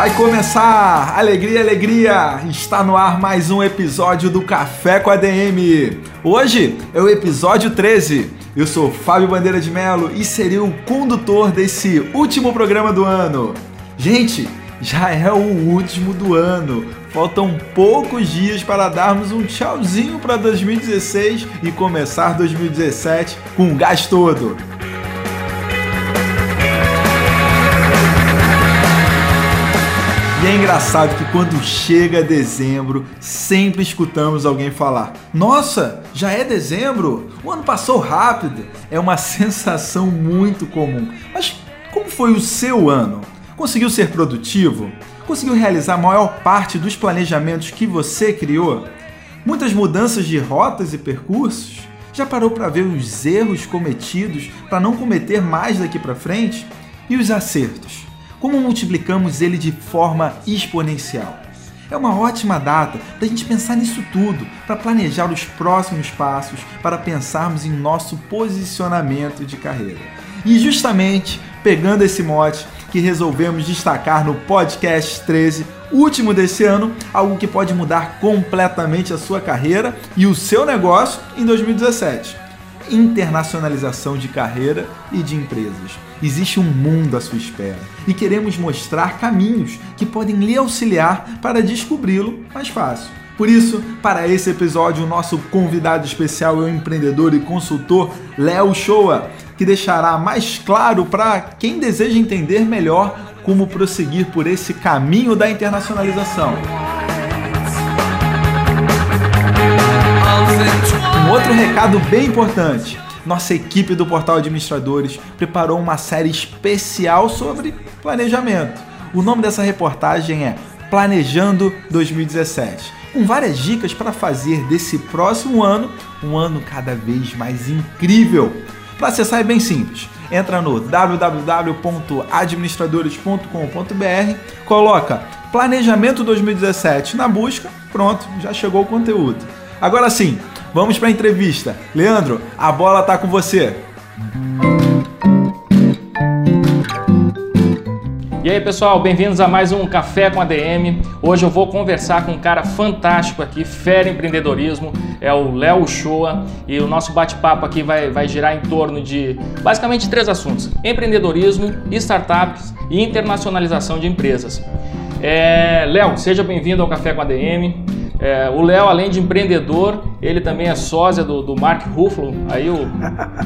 Vai começar! Alegria, alegria! Está no ar mais um episódio do Café com a DM. Hoje é o episódio 13. Eu sou Fábio Bandeira de Melo e serei o condutor desse último programa do ano. Gente, já é o último do ano. Faltam poucos dias para darmos um tchauzinho para 2016 e começar 2017 com o gás todo. E é engraçado que quando chega dezembro, sempre escutamos alguém falar: Nossa, já é dezembro? O ano passou rápido. É uma sensação muito comum. Mas como foi o seu ano? Conseguiu ser produtivo? Conseguiu realizar a maior parte dos planejamentos que você criou? Muitas mudanças de rotas e percursos? Já parou para ver os erros cometidos para não cometer mais daqui para frente? E os acertos? Como multiplicamos ele de forma exponencial. É uma ótima data para a gente pensar nisso tudo, para planejar os próximos passos, para pensarmos em nosso posicionamento de carreira. E justamente pegando esse mote que resolvemos destacar no podcast 13, último desse ano, algo que pode mudar completamente a sua carreira e o seu negócio em 2017 internacionalização de carreira e de empresas. Existe um mundo à sua espera e queremos mostrar caminhos que podem lhe auxiliar para descobri-lo mais fácil. Por isso, para esse episódio, o nosso convidado especial é o empreendedor e consultor Léo Shoa, que deixará mais claro para quem deseja entender melhor como prosseguir por esse caminho da internacionalização. Um outro recado bem importante. Nossa equipe do Portal Administradores preparou uma série especial sobre planejamento. O nome dessa reportagem é Planejando 2017, com várias dicas para fazer desse próximo ano um ano cada vez mais incrível. Para acessar é bem simples. Entra no www.administradores.com.br, coloca Planejamento 2017 na busca, pronto, já chegou o conteúdo. Agora sim, Vamos para a entrevista. Leandro, a bola tá com você. E aí pessoal, bem-vindos a mais um Café com a DM. Hoje eu vou conversar com um cara fantástico aqui, fera empreendedorismo, é o Léo Shoa. E o nosso bate-papo aqui vai, vai girar em torno de basicamente três assuntos: empreendedorismo, startups e internacionalização de empresas. É, Léo, seja bem-vindo ao Café com a DM. É, o Léo, além de empreendedor, ele também é sósia do, do Mark Ruffalo, aí o,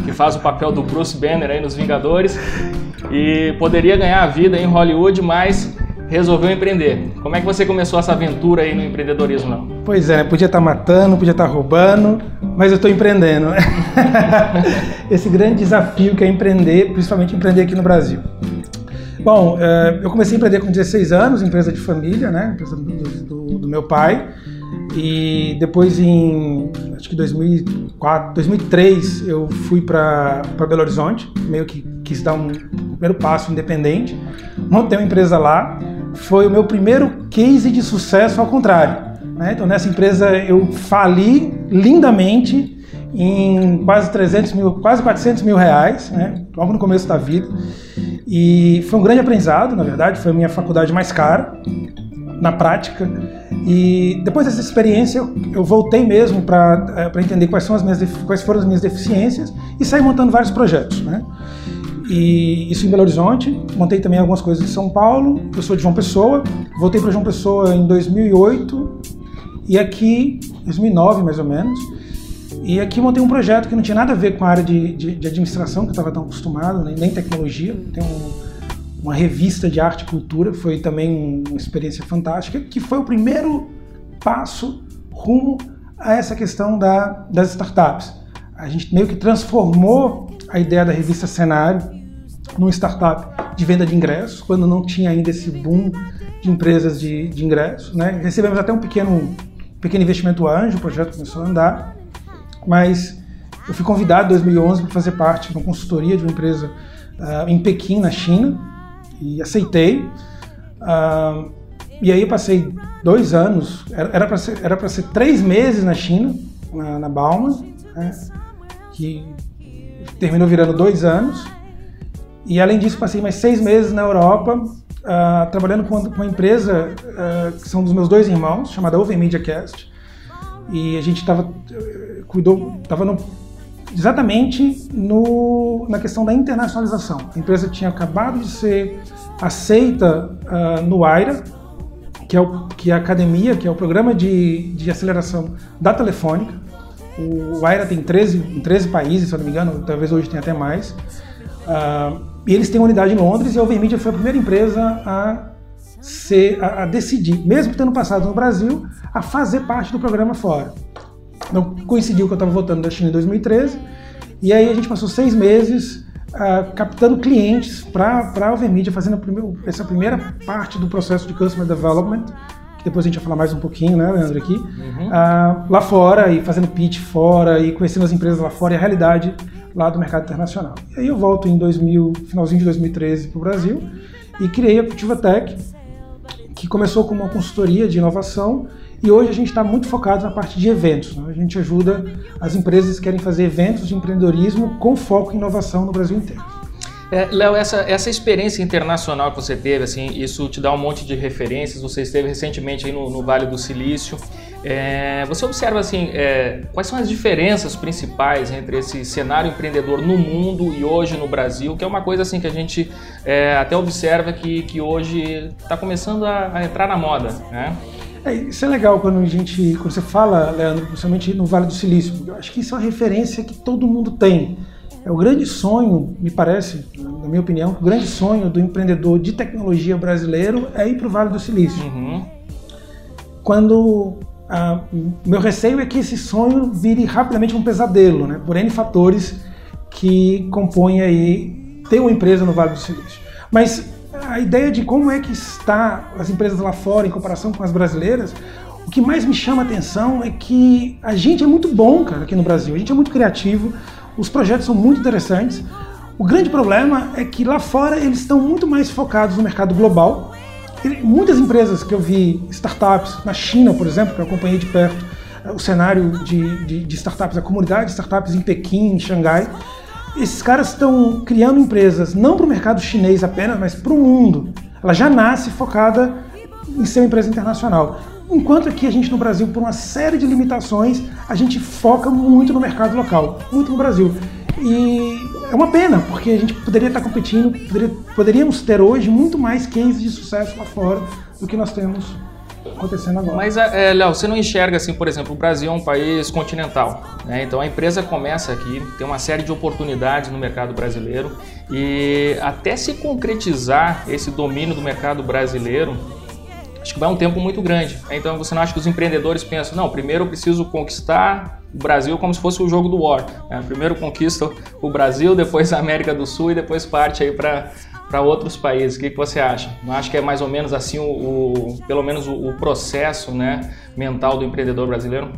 que faz o papel do Bruce Banner aí nos Vingadores. E poderia ganhar a vida em Hollywood, mas resolveu empreender. Como é que você começou essa aventura aí no empreendedorismo, não? Pois é, podia estar tá matando, podia estar tá roubando, mas eu estou empreendendo. Esse grande desafio que é empreender, principalmente empreender aqui no Brasil. Bom, é, eu comecei a empreender com 16 anos, empresa de família, né? Empresa do, do, do meu pai. E depois em acho que 2004, 2003 eu fui para Belo Horizonte, meio que quis dar um primeiro passo independente. Montei uma empresa lá. Foi o meu primeiro case de sucesso ao contrário. Né? Então nessa empresa eu fali lindamente em quase 300 mil, quase 400 mil reais, né? logo no começo da vida. E foi um grande aprendizado, na verdade, foi a minha faculdade mais cara na prática. E depois dessa experiência, eu voltei mesmo para é, entender quais, são as minhas, quais foram as minhas deficiências e saí montando vários projetos. Né? E isso em Belo Horizonte, montei também algumas coisas em São Paulo. Eu sou de João Pessoa, voltei para João Pessoa em 2008 e aqui, 2009 mais ou menos. E aqui montei um projeto que não tinha nada a ver com a área de, de, de administração, que eu estava tão acostumado, nem, nem tecnologia. Tem um, uma revista de arte e cultura, foi também uma experiência fantástica, que foi o primeiro passo rumo a essa questão da, das startups. A gente meio que transformou a ideia da revista Cenário numa startup de venda de ingressos, quando não tinha ainda esse boom de empresas de, de ingresso. Né? Recebemos até um pequeno, pequeno investimento anjo, o projeto começou a andar, mas eu fui convidado em 2011 para fazer parte de uma consultoria de uma empresa uh, em Pequim, na China, e aceitei. Uh, e aí eu passei dois anos, era para ser, ser três meses na China, na, na Bauman, né, que terminou virando dois anos. E além disso, passei mais seis meses na Europa, uh, trabalhando com uma, empresa uh, que são dos meus dois irmãos, chamada Oven Media Cast. E a gente estava cuidou, estava exatamente no, na questão da internacionalização. A empresa tinha acabado de ser aceita uh, no AIRA, que é, o, que é a academia, que é o programa de, de aceleração da Telefônica. O AIRA tem 13, em 13 países, se eu não me engano, talvez hoje tenha até mais. Uh, e eles têm uma unidade em Londres e a Overmedia foi a primeira empresa a, ser, a, a, decidir, mesmo tendo passado no Brasil, a fazer parte do programa fora. Então coincidiu que eu estava voltando da China em 2013 e aí a gente passou seis meses uh, captando clientes para a Overmedia, fazendo primeiro, essa primeira parte do processo de Customer Development, que depois a gente vai falar mais um pouquinho, né, Leandro, aqui, uhum. uh, lá fora, e fazendo pitch fora, e conhecendo as empresas lá fora e a realidade lá do mercado internacional. E aí eu volto em 2000, finalzinho de 2013 para o Brasil e criei a Cultiva Tech, que começou como uma consultoria de inovação e hoje a gente está muito focado na parte de eventos. Né? A gente ajuda as empresas que querem fazer eventos de empreendedorismo com foco em inovação no Brasil inteiro. É, Léo, essa, essa experiência internacional que você teve, assim, isso te dá um monte de referências. Você esteve recentemente aí no, no Vale do Silício. É, você observa assim, é, quais são as diferenças principais entre esse cenário empreendedor no mundo e hoje no Brasil, que é uma coisa assim que a gente é, até observa que, que hoje está começando a, a, entrar na moda, né? É, isso é legal quando a gente, quando você fala, Leandro, principalmente no Vale do Silício. Eu acho que isso é uma referência que todo mundo tem. É o grande sonho, me parece, na minha opinião, o grande sonho do empreendedor de tecnologia brasileiro é ir para o Vale do Silício. Uhum. Quando ah, meu receio é que esse sonho vire rapidamente um pesadelo, né? Por N fatores que compõem aí ter uma empresa no Vale do Silício. Mas a ideia de como é que está as empresas lá fora em comparação com as brasileiras, o que mais me chama a atenção é que a gente é muito bom, cara, aqui no Brasil. A gente é muito criativo, os projetos são muito interessantes. O grande problema é que lá fora eles estão muito mais focados no mercado global. Muitas empresas que eu vi, startups, na China, por exemplo, que eu acompanhei de perto o cenário de, de, de startups, a comunidade de startups em Pequim, em Xangai, esses caras estão criando empresas não para o mercado chinês apenas, mas para o mundo. Ela já nasce focada em ser uma empresa internacional. Enquanto aqui a gente no Brasil, por uma série de limitações, a gente foca muito no mercado local, muito no Brasil. E é uma pena, porque a gente poderia estar competindo, poderia, poderíamos ter hoje muito mais cases de sucesso lá fora do que nós temos acontecendo agora. Mas, é, Léo, você não enxerga assim, por exemplo, o Brasil é um país continental, né? Então a empresa começa aqui, tem uma série de oportunidades no mercado brasileiro e até se concretizar esse domínio do mercado brasileiro, acho que vai um tempo muito grande. Então você não acha que os empreendedores pensam, não, primeiro eu preciso conquistar o Brasil como se fosse o jogo do War. Né? Primeiro conquista o Brasil, depois a América do Sul e depois parte aí para para outros países. O que, que, você acha? Não acha que é mais ou menos assim o, o pelo menos o, o, processo, né, mental do empreendedor brasileiro?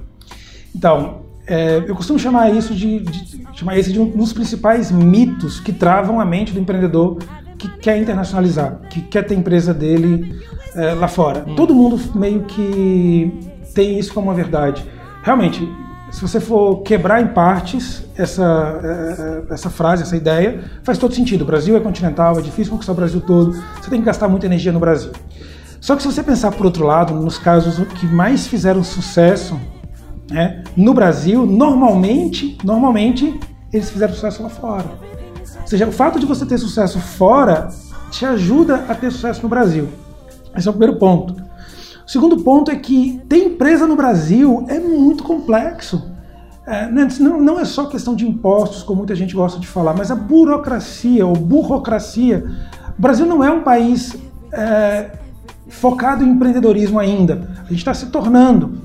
Então, é, eu costumo chamar isso de, de, chamar esse de um dos principais mitos que travam a mente do empreendedor que quer internacionalizar, que quer ter empresa dele é, lá fora. Hum. Todo mundo meio que tem isso como uma verdade. Realmente, se você for quebrar em partes essa, é, é, essa frase, essa ideia, faz todo sentido. O Brasil é continental, é difícil conquistar o Brasil todo, você tem que gastar muita energia no Brasil. Só que se você pensar por outro lado, nos casos que mais fizeram sucesso né, no Brasil, normalmente, normalmente eles fizeram sucesso lá fora. Ou seja, o fato de você ter sucesso fora te ajuda a ter sucesso no Brasil. Esse é o primeiro ponto. O segundo ponto é que ter empresa no Brasil é muito complexo. É, né, não, não, é só questão de impostos, como muita gente gosta de falar, mas a burocracia ou burocracia. O Brasil não é um país é, focado em empreendedorismo ainda. A gente está se tornando.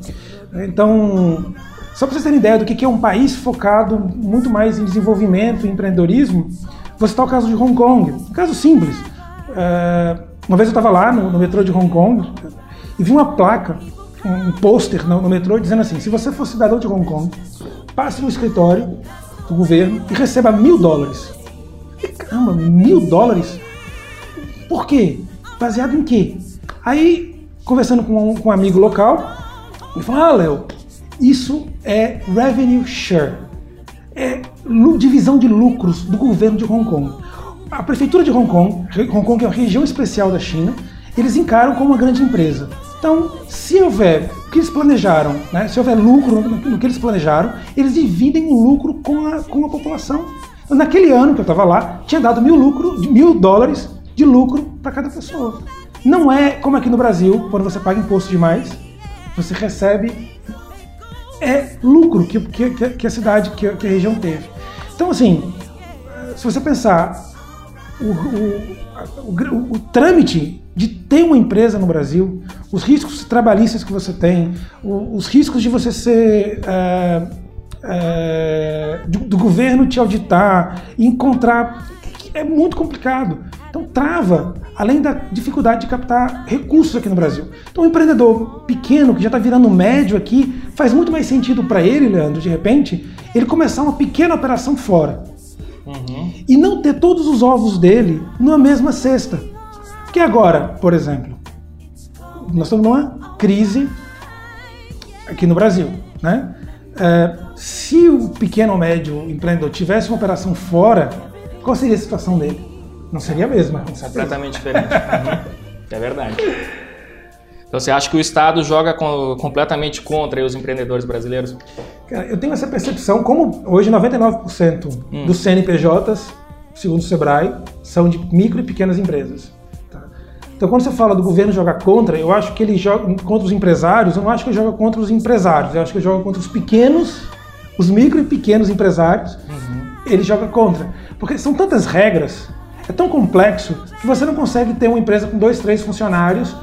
Então, só para vocês terem ideia do que é um país focado muito mais em desenvolvimento e empreendedorismo, vou citar o caso de Hong Kong. Um caso simples. É, Uma vez eu estava lá no, no, metrô de Hong Kong e vi uma placa, um, pôster no, no, metrô dizendo assim: se você for cidadão de Hong Kong, passe no escritório do governo e receba mil dólares. E, caramba, mil dólares? Por quê? Baseado em quê? Aí, conversando com um, com um amigo local, ele falou: Ah, Léo, isso é revenue share. É divisão de lucros do governo de Hong Kong. A prefeitura de Hong Kong, Hong Kong é uma região especial da China, eles encaram como uma grande empresa. Então, se houver o que eles planejaram, né, se houver lucro no, que eles planejaram, eles dividem o lucro com a, com a população. Naquele ano que eu estava lá, tinha dado mil, lucro, mil dólares de lucro para cada pessoa. Não é como aqui no Brasil, quando você paga imposto demais, você recebe é lucro que, que, que a cidade, que, que, a região teve. Então, assim, se você pensar o, o, o, o, trâmite de ter uma empresa no Brasil, os riscos trabalhistas que você tem, os riscos de você ser. É, é, do, do governo te auditar, encontrar. É muito complicado. Então trava, além da dificuldade de captar recursos aqui no Brasil. Então, um empreendedor pequeno, que já está virando médio aqui, faz muito mais sentido para ele, Leandro, de repente, ele começar uma pequena operação fora. Uhum. E não ter todos os ovos dele na mesma cesta. Porque agora, por exemplo, nós estamos numa crise aqui no Brasil, né? É, se o pequeno ou médio empreendedor tivesse uma operação fora, qual seria a situação dele? Não seria a mesma. Completamente diferente. é verdade. Então você acha que o Estado joga com, completamente contra os empreendedores brasileiros? Cara, eu tenho essa percepção, como hoje 99% hum. dos CNPJs, segundo o Sebrae, são de micro e pequenas empresas. Então quando você fala do governo jogar contra, eu acho que ele joga contra os empresários, eu não acho que ele joga contra os empresários, eu acho que ele joga contra os pequenos, os micro e pequenos empresários, uhum. ele joga contra. Porque são tantas regras é tão complexo que você não consegue ter uma empresa com dois, três funcionários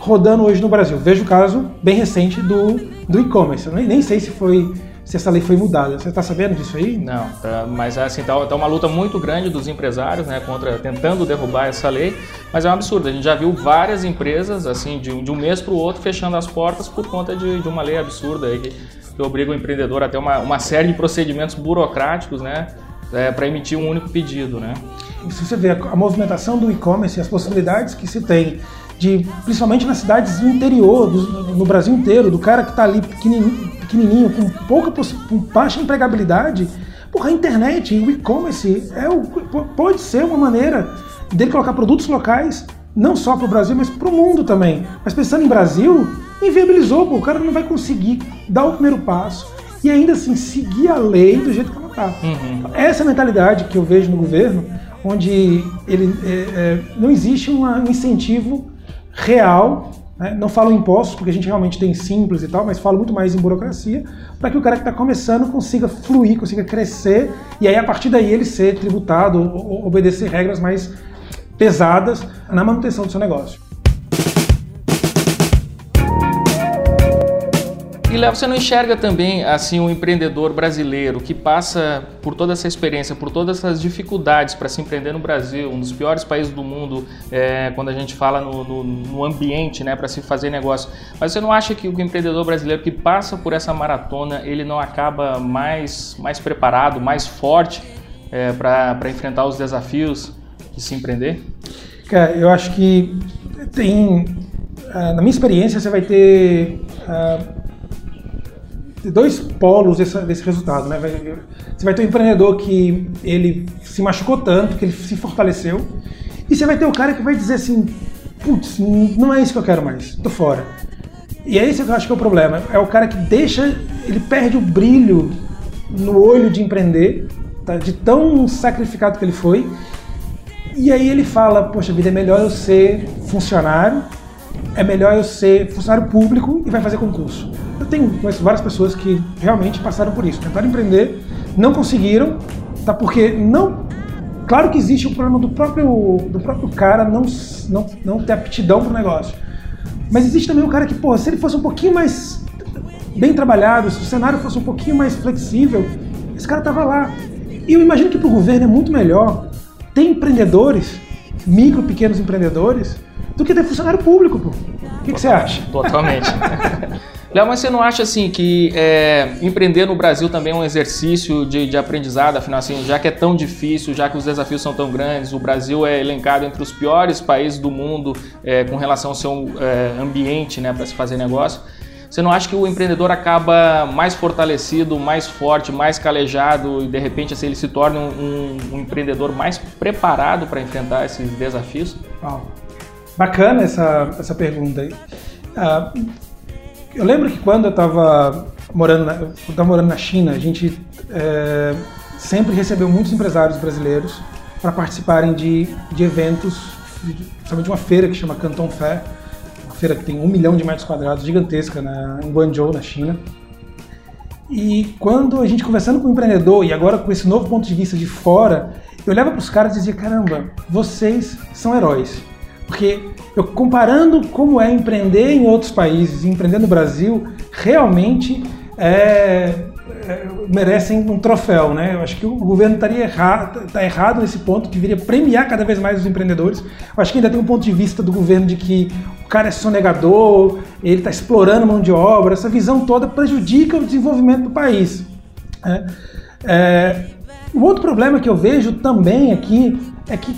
rodando hoje no Brasil. Veja o caso bem recente do, do e-commerce. Eu nem, nem sei se foi se essa lei foi mudada. Você está sabendo disso aí? Não, tá, mas assim, tá, tá, uma luta muito grande dos empresários, né, contra tentando derrubar essa lei, mas é um absurdo. A gente já viu várias empresas, assim, de, de um mês para o outro, fechando as portas por conta de, de uma lei absurda aí que, que obriga o empreendedor a ter uma, uma série de procedimentos burocráticos, né, é, para emitir um único pedido, né? Se você vê a movimentação do e-commerce e as possibilidades que se tem de, principalmente nas cidades do interior, do, no Brasil inteiro, do cara que está ali pequenininho, pequenininho, com pouca com baixa empregabilidade, porra, a internet e o e-commerce é o, pode ser uma maneira dele colocar produtos locais, não só para o Brasil, mas para o mundo também. Mas pensando em Brasil, inviabilizou, pô, o cara não vai conseguir dar o primeiro passo e ainda assim seguir a lei do jeito que ela está. Uhum. Essa mentalidade que eu vejo no governo, onde ele, é, é, não existe um incentivo real? Não falo em impostos, porque a gente realmente tem simples e tal, mas falo muito mais em burocracia, para que o cara que está começando consiga fluir, consiga crescer, e aí a partir daí ele ser tributado, obedecer regras mais pesadas na manutenção do seu negócio. E Léo, você não enxerga também assim um empreendedor brasileiro que passa por toda essa experiência, por todas essas dificuldades para se empreender no Brasil, um dos piores países do mundo é, quando a gente fala no, no, no ambiente, né, para se fazer negócio. Mas você não acha que o empreendedor brasileiro que passa por essa maratona ele não acaba mais mais preparado, mais forte é, para enfrentar os desafios de se empreender? Cara, eu acho que tem ah, na minha experiência, você vai ter uh, dois polos desse, desse resultado, né? Você vai ter um empreendedor que ele se machucou tanto, que ele se fortaleceu, e você vai ter o cara que vai dizer assim, putz, não é isso que eu quero mais, tô fora. E é esse que eu acho que é o problema. É o cara que deixa, ele perde o brilho no olho de empreender, tá? de tão sacrificado que ele foi. E aí ele fala, poxa vida, é melhor eu ser funcionário, é melhor eu ser funcionário público e vai fazer concurso. Eu tenho conheço várias pessoas que realmente passaram por isso, tentaram empreender, não conseguiram, tá? Porque não Claro que existe o problema do próprio, do próprio cara não, não, não ter aptidão para o negócio. Mas existe também o cara que, pô, se ele fosse um pouquinho mais bem trabalhado, se o cenário fosse um pouquinho mais flexível, esse cara tava lá. E eu imagino que para o governo é muito melhor ter empreendedores, micro, pequenos empreendedores, do que ter funcionário público, pô. O que, que você acha? Totalmente. Léo, mas você não acha assim que é, empreender no Brasil também é um exercício de, de, aprendizado, afinal assim, já que é tão difícil, já que os desafios são tão grandes, o Brasil é elencado entre os piores países do mundo é, com relação ao seu é, ambiente né, para se fazer negócio. Você não acha que o empreendedor acaba mais fortalecido, mais forte, mais calejado e de repente assim, ele se torna um, um empreendedor mais preparado para enfrentar esses desafios? Uau. Bacana essa, essa pergunta aí. Uh, eu lembro que quando eu estava morando, na, morando na China, a gente é, sempre recebeu muitos empresários brasileiros para participarem de, de eventos, principalmente uma feira que chama Canton Fair, uma feira que tem um milhão de metros quadrados, gigantesca, na, em Guangzhou, na China. E quando a gente conversando com o empreendedor, e agora com esse novo ponto de vista de fora, eu olhava para os caras e dizia: caramba, vocês são heróis. Porque eu comparando como é empreender em outros países e empreender no Brasil, realmente é, é, merecem um troféu, né? Eu acho que o governo estaria errado, tá errado nesse ponto, deveria premiar cada vez mais os empreendedores. Eu acho que ainda tem um ponto de vista do governo de que o cara é sonegador, ele está explorando mão de obra, essa visão toda prejudica o desenvolvimento do país. Né? É, o outro problema que eu vejo também aqui é que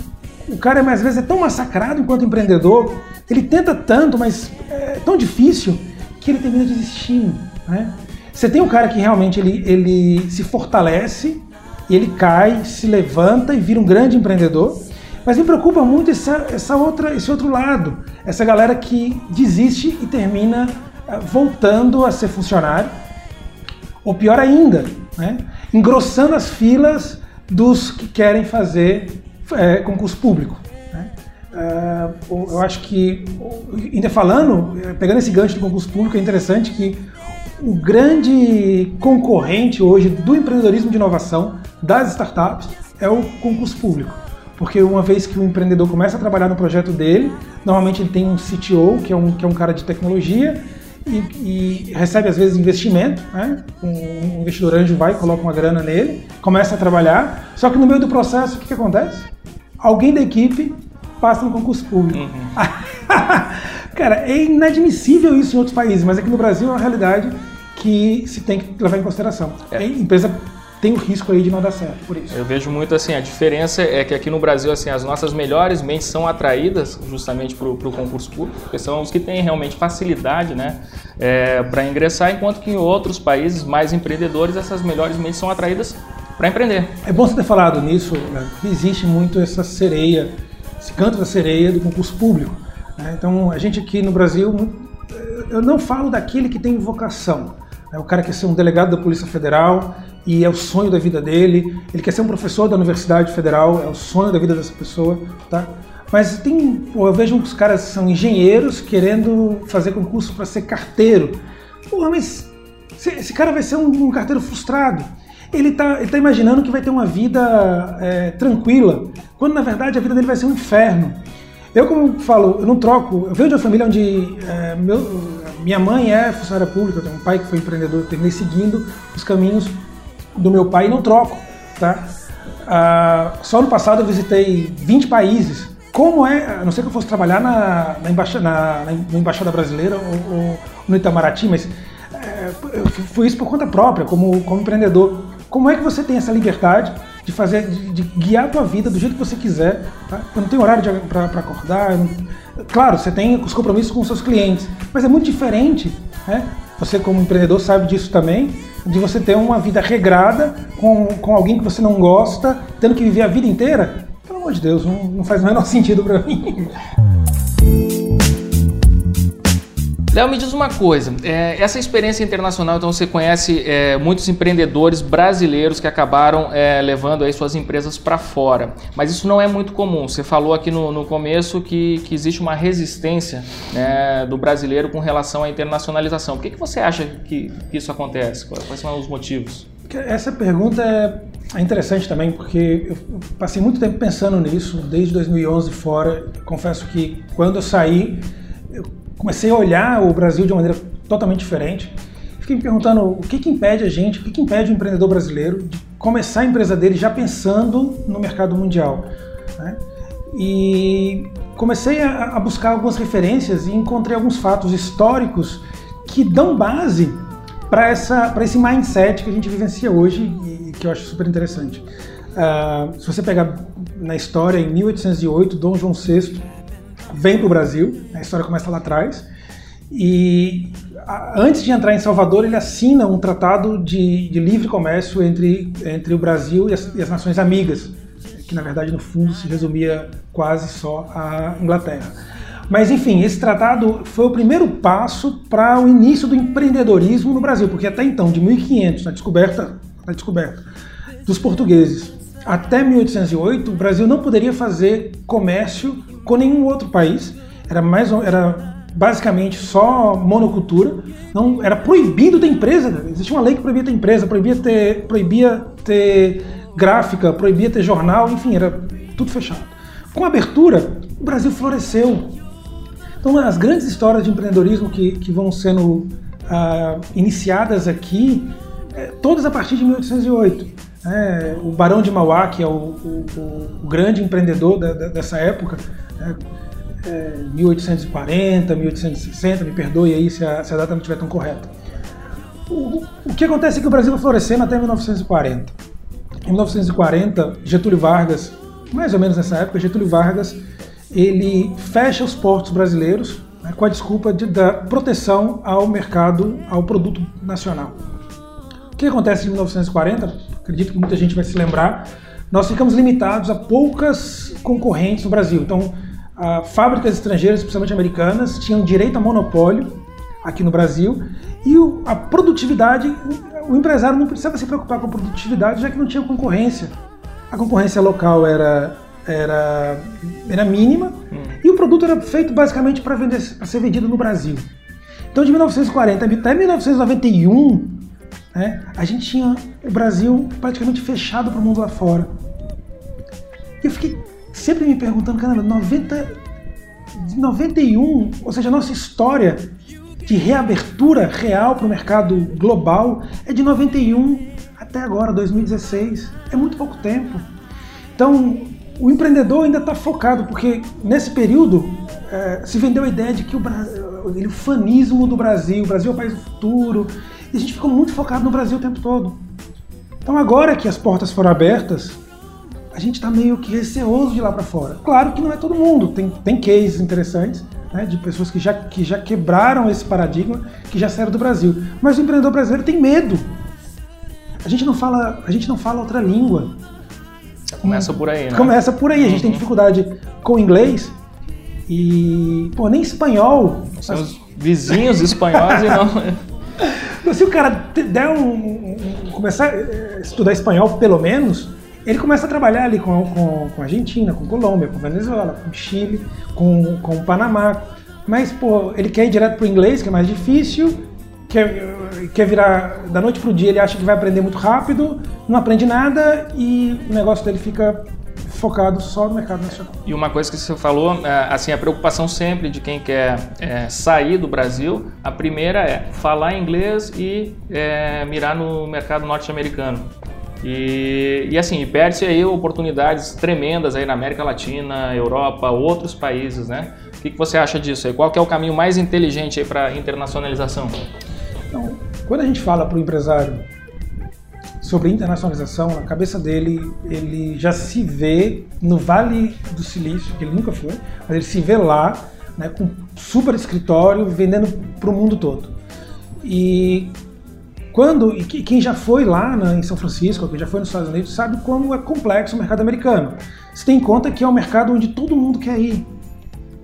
o cara, às vezes, é tão massacrado enquanto empreendedor, ele tenta tanto, mas é tão difícil, que ele termina desistindo. Né? Você tem um cara que realmente ele, ele se fortalece, ele cai, se levanta e vira um grande empreendedor. Mas me preocupa muito essa, essa outra, esse outro lado, essa galera que desiste e termina eh, voltando a ser funcionário, ou pior ainda, né? engrossando as filas dos que querem fazer é, concurso público. Né? É, eu acho que, ainda falando, é, pegando esse gancho do concurso público, é interessante que o grande concorrente hoje do empreendedorismo de inovação, das startups, é o concurso público. Porque uma vez que o empreendedor começa a trabalhar no projeto dele, normalmente ele tem um CTO, que é um, que é um cara de tecnologia, e, e, recebe às vezes investimento, né? um investidor anjo vai, coloca uma grana nele, começa a trabalhar, só que no meio do processo o que, que acontece? Alguém da equipe passa no concurso público. Uhum. Cara, é inadmissível isso em outros países, mas aqui no Brasil é uma realidade que se tem que levar em consideração. É. A empresa tem o risco aí de não dar certo por isso. Eu vejo muito assim, a diferença é que aqui no Brasil assim as nossas melhores mentes são atraídas justamente para o concurso público, porque são os que têm realmente facilidade, né, é, para ingressar, enquanto que em outros países mais empreendedores essas melhores mentes são atraídas para empreender. É bom você ter falado nisso, né? existe muito essa sereia, esse canto da sereia do concurso público. Né? Então, a gente aqui no Brasil, eu não falo daquele que tem vocação. Né? O cara quer ser um delegado da Polícia Federal e é o sonho da vida dele. Ele quer ser um professor da Universidade Federal, é o sonho da vida dessa pessoa, tá? Mas tem, eu vejo que os caras são engenheiros querendo fazer concurso para ser carteiro. Porra, mas esse cara vai ser um, um carteiro frustrado ele está ele tá imaginando que vai ter uma vida é, tranquila, quando na verdade a vida dele vai ser um inferno. Eu, como falo, eu não troco. Eu venho de uma família onde é, meu, minha mãe é funcionária pública, eu tenho um pai que foi empreendedor, eu terminei seguindo os caminhos do meu pai e não troco. Tá? Ah, só no passado eu visitei 20 países. Como é, a não ser que eu fosse trabalhar na, na, embaixada, na, na Embaixada Brasileira ou, ou no Itamaraty, mas é, eu fui isso por conta própria, como, como empreendedor. Como é que você tem essa liberdade de fazer, de, de guiar a tua vida do jeito que você quiser? Tá? Eu não tenho horário para acordar. Não... Claro, você tem os compromissos com os seus clientes, mas é muito diferente. Né? Você, como empreendedor, sabe disso também, de você ter uma vida regrada com, com alguém que você não gosta, tendo que viver a vida inteira. Pelo amor de Deus, não, não faz o menor sentido para mim. Léo, me diz uma coisa, é, essa experiência internacional, então você conhece é, muitos empreendedores brasileiros que acabaram é, levando aí suas empresas para fora, mas isso não é muito comum. Você falou aqui no, no começo que, que, existe uma resistência né, do brasileiro com relação à internacionalização. Por que, que você acha que, que isso acontece? Quais são os motivos? Essa pergunta é interessante também, porque eu passei muito tempo pensando nisso, desde 2011 fora. Confesso que quando eu saí, eu comecei a olhar o Brasil de uma maneira totalmente diferente. Fiquei me perguntando o que, que impede a gente, o que, que impede o empreendedor brasileiro de começar a empresa dele já pensando no mercado mundial. Né? E comecei a, a buscar algumas referências e encontrei alguns fatos históricos que dão base para esse mindset que a gente vivencia hoje e que eu acho super interessante. Uh, se você pegar na história, em 1808, Dom João VI vem para o Brasil, a história começa lá atrás, e antes de entrar em Salvador, ele assina um tratado de, de livre comércio entre, entre o Brasil e as, e as, nações amigas, que na verdade no fundo se resumia quase só à Inglaterra. Mas enfim, esse tratado foi o primeiro passo para o início do empreendedorismo no Brasil, porque até então, de 1500, na descoberta, na descoberta dos portugueses, até 1808, o Brasil não poderia fazer comércio com nenhum outro país. Era mais era basicamente só monocultura. Não era proibido ter empresa. Existia uma lei que proibia ter empresa, proibia ter, proibia ter gráfica, proibia ter jornal, enfim, era tudo fechado. Com a abertura, o Brasil floresceu. Então, as grandes histórias de empreendedorismo que, que vão sendo uh, iniciadas aqui, é, todas a partir de 1808. É, o Barão de Mauá, que é o, o, o grande empreendedor da, da, dessa época, é, é, 1840, 1860, me perdoe aí se a, se a data não estiver tão correta. O, o, que acontece é que o Brasil vai florescendo até 1940. Em 1940, Getúlio Vargas, mais ou menos nessa época, Getúlio Vargas, ele fecha os portos brasileiros né, com a desculpa de dar proteção ao mercado, ao produto nacional. O que acontece em 1940? Acredito que muita gente vai se lembrar. Nós ficamos limitados a poucas concorrentes no Brasil. Então, fábricas estrangeiras, especialmente americanas, tinham direito a monopólio aqui no Brasil e o, a produtividade, o empresário não precisava se preocupar com a produtividade, já que não tinha concorrência. A concorrência local era, era, era mínima hum. e o produto era feito basicamente para ser vendido no Brasil. Então, de 1940 até 1991, né, a gente tinha o Brasil praticamente fechado para o mundo lá fora. E eu fiquei sempre me perguntando, caramba, 90, de 91, ou seja, a nossa história de reabertura real para o mercado global é de 91 até agora, 2016. É muito pouco tempo. Então, o empreendedor ainda está focado, porque nesse período é, se vendeu a ideia de que o, o fanismo do Brasil, o Brasil é o país do futuro, e a gente ficou muito focado no Brasil o tempo todo. Então, agora que as portas foram abertas, a gente está meio que receoso de lá para fora. Claro que não é todo mundo, tem, tem cases interessantes né, de pessoas que já, que já quebraram esse paradigma, que já saíram do Brasil. Mas o empreendedor brasileiro tem medo. A gente não fala, a gente não fala outra língua. Começa por aí, né? Começa por aí. A gente uhum. tem dificuldade com inglês e, pô, nem espanhol. São mas... os vizinhos espanhóis e não. Se o cara der um, um, começar a estudar espanhol, pelo menos, ele começa a trabalhar ali com, com, com Argentina, com Colômbia, com Venezuela, com Chile, com, com Panamá. Mas, pô, ele quer ir direto pro inglês, que é mais difícil, quer, quer virar da noite pro dia, ele acha que vai aprender muito rápido, não aprende nada e o negócio dele fica focado só no mercado nacional. E uma coisa que você falou, é, assim, a preocupação sempre de quem quer é, sair do Brasil, a primeira é falar inglês e é, mirar no mercado norte-americano. E, e assim, perde-se aí oportunidades tremendas aí na América Latina, Europa, outros países, né? O que, que você acha disso aí? Qual que é o caminho mais inteligente para internacionalização? Então, quando a gente fala para o empresário sobre internacionalização, na cabeça dele, ele já se vê no Vale do Silício, que ele nunca foi, mas ele se vê lá, né, com super escritório, vendendo para o mundo todo. E quando, e quem já foi lá na, em São Francisco, quem já foi nos Estados Unidos, sabe como é complexo o mercado americano. Você tem em conta que é um mercado onde todo mundo quer ir.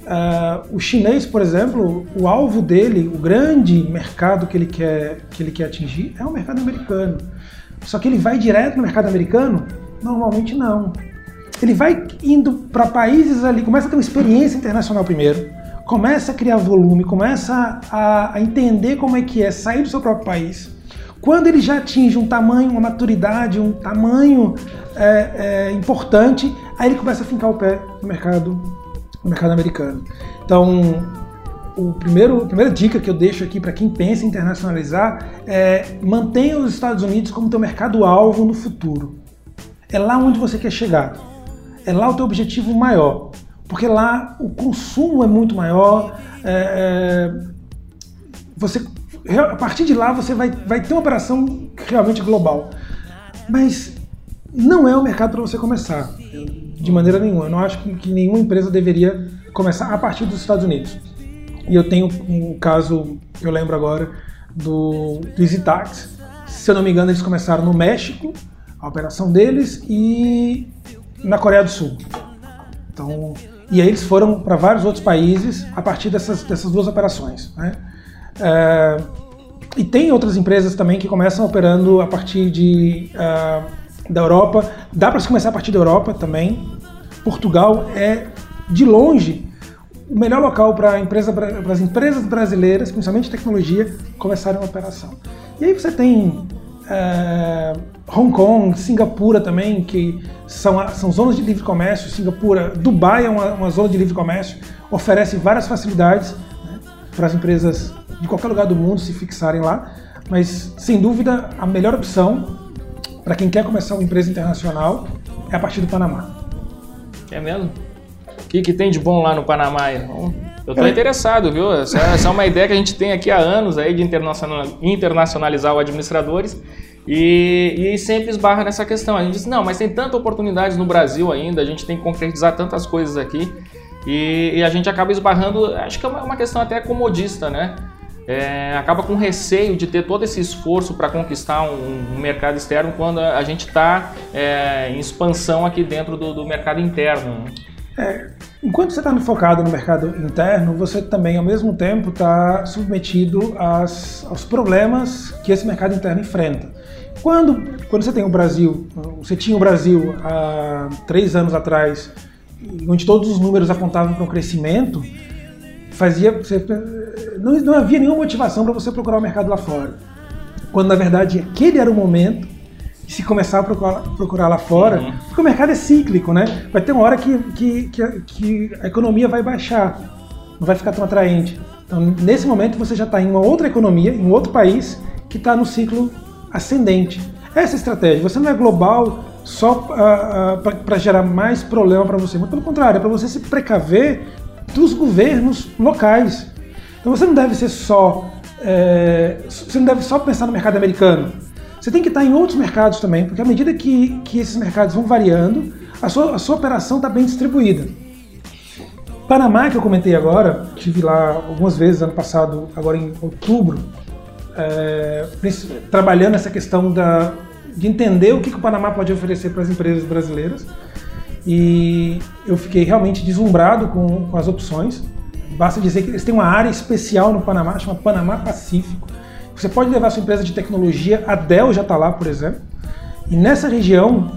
Uh, o chinês, por exemplo, o alvo dele, o grande mercado que ele quer, que ele quer atingir é o mercado americano. Só que ele vai direto no mercado americano? Normalmente não. Ele vai indo para países ali, começa a ter uma experiência internacional primeiro, começa a criar volume, começa a, a entender como é que é sair do seu próprio país quando ele já atinge um tamanho, uma maturidade, um tamanho é, é, importante, aí ele começa a fincar o pé no mercado, no mercado americano. Então, o primeiro, a primeira dica que eu deixo aqui para quem pensa em internacionalizar é mantenha os Estados Unidos como teu mercado-alvo no futuro. É lá onde você quer chegar. É lá o teu objetivo maior. Porque lá o consumo é muito maior. É, é, você, a partir de lá você vai, vai ter uma operação realmente global. Mas não é o mercado para você começar, de maneira nenhuma. Eu não acho que, nenhuma empresa deveria começar a partir dos Estados Unidos. E eu tenho um caso, eu lembro agora, do, do EasyTax. Se eu não me engano, eles começaram no México, a operação deles, e na Coreia do Sul. Então, e aí eles foram para vários outros países a partir dessas, dessas duas operações. Né? É, e tem outras empresas também que começam operando a partir de, uh, da Europa. Dá para se começar a partir da Europa também. Portugal é, de longe, o melhor local para empresa, as empresas brasileiras, principalmente tecnologia, começarem uma operação. E aí você tem é, Hong Kong, Singapura também, que são, são zonas de livre comércio. Singapura, Dubai é uma, uma zona de livre comércio, oferece várias facilidades né, para as empresas de qualquer lugar do mundo se fixarem lá. Mas, sem dúvida, a melhor opção para quem quer começar uma empresa internacional é a partir do Panamá. É mesmo? O que, que tem de bom lá no Panamá? Eu estou é. interessado, viu? Essa, essa, é uma ideia que a gente tem aqui há anos aí de internacionalizar os administradores e, e, sempre esbarra nessa questão. A gente diz, não, mas tem tanta oportunidades no Brasil ainda, a gente tem que concretizar tantas coisas aqui e, e a gente acaba esbarrando, acho que é uma, uma questão até comodista, né? É, acaba com receio de ter todo esse esforço para conquistar um, um, mercado externo quando a, gente está é, em expansão aqui dentro do, do mercado interno. Né? É, enquanto você está focado no mercado interno, você também, ao mesmo tempo, está submetido às, aos problemas que esse mercado interno enfrenta. Quando, quando você tem o Brasil, você tinha o Brasil há três anos atrás, onde todos os números apontavam para um crescimento, fazia você, não, não havia nenhuma motivação para você procurar o mercado lá fora. Quando na verdade aquele era o momento de se começar a procurar, procurar lá fora, uhum. porque o mercado é cíclico, né? Vai ter uma hora que, que, que, que a economia vai baixar, não vai ficar tão atraente. Então, nesse momento, você já está em uma outra economia, em um outro país, que está no ciclo ascendente. Essa é a estratégia. Você não é global só uh, uh, para gerar mais problema para você, mas pelo contrário, é para você se precaver dos governos locais. Então você não deve ser só. É, você não deve só pensar no mercado americano. Você tem que estar em outros mercados também, porque à medida que, que esses mercados vão variando, a sua, a sua operação está bem distribuída. Panamá, que eu comentei agora, tive lá algumas vezes ano passado, agora em outubro, é, trabalhando essa questão da, de entender o que, que o Panamá pode oferecer para as empresas brasileiras. E eu fiquei realmente deslumbrado com, com as opções. Basta dizer que eles têm uma área especial no Panamá, chama Panamá Pacífico. Você pode levar sua empresa de tecnologia, a Dell já está lá, por exemplo. E nessa região,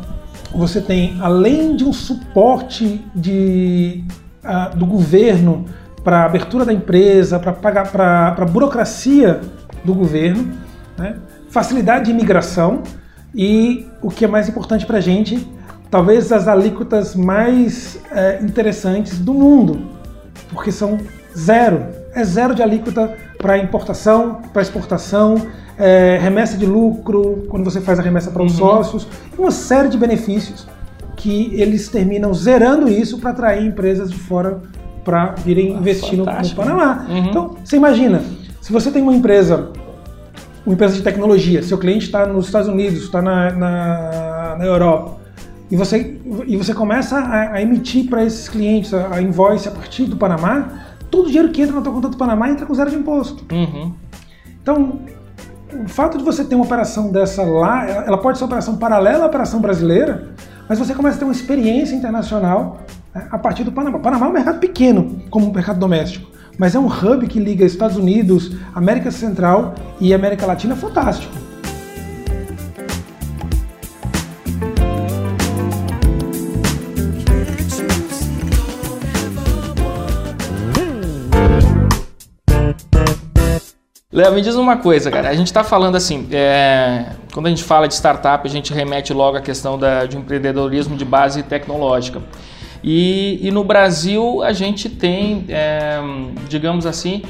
você tem, além de um suporte de, uh, do governo para a abertura da empresa, para a burocracia do governo, né? facilidade de imigração e o que é mais importante para a gente, talvez as alíquotas mais é, interessantes do mundo, porque são zero, é zero de alíquota para importação, para exportação, é, remessa de lucro, quando você faz a remessa para os uhum. sócios, uma série de benefícios que eles terminam zerando isso para atrair empresas de fora para virem ah, investir no, no, Panamá. Uhum. Então, você imagina, se você tem uma empresa, uma empresa de tecnologia, seu cliente está nos Estados Unidos, está na, na, na, Europa, e você, e você começa a, a emitir para esses clientes a, a, invoice a partir do Panamá, todo o dinheiro que entra na tua conta do Panamá entra com zero de imposto. Uhum. Então, o fato de você ter uma operação dessa lá, ela pode ser uma operação paralela à operação brasileira, mas você começa a ter uma experiência internacional né, a partir do Panamá. O Panamá é um mercado pequeno, como um mercado doméstico mas é um hub que liga Estados Unidos, América Central e América Latina fantástico. Léo, me diz uma coisa, cara. A gente está falando assim, é, quando a gente fala de startup, a gente remete logo à questão da, de empreendedorismo de base tecnológica. E, e no Brasil a gente tem, é, digamos assim,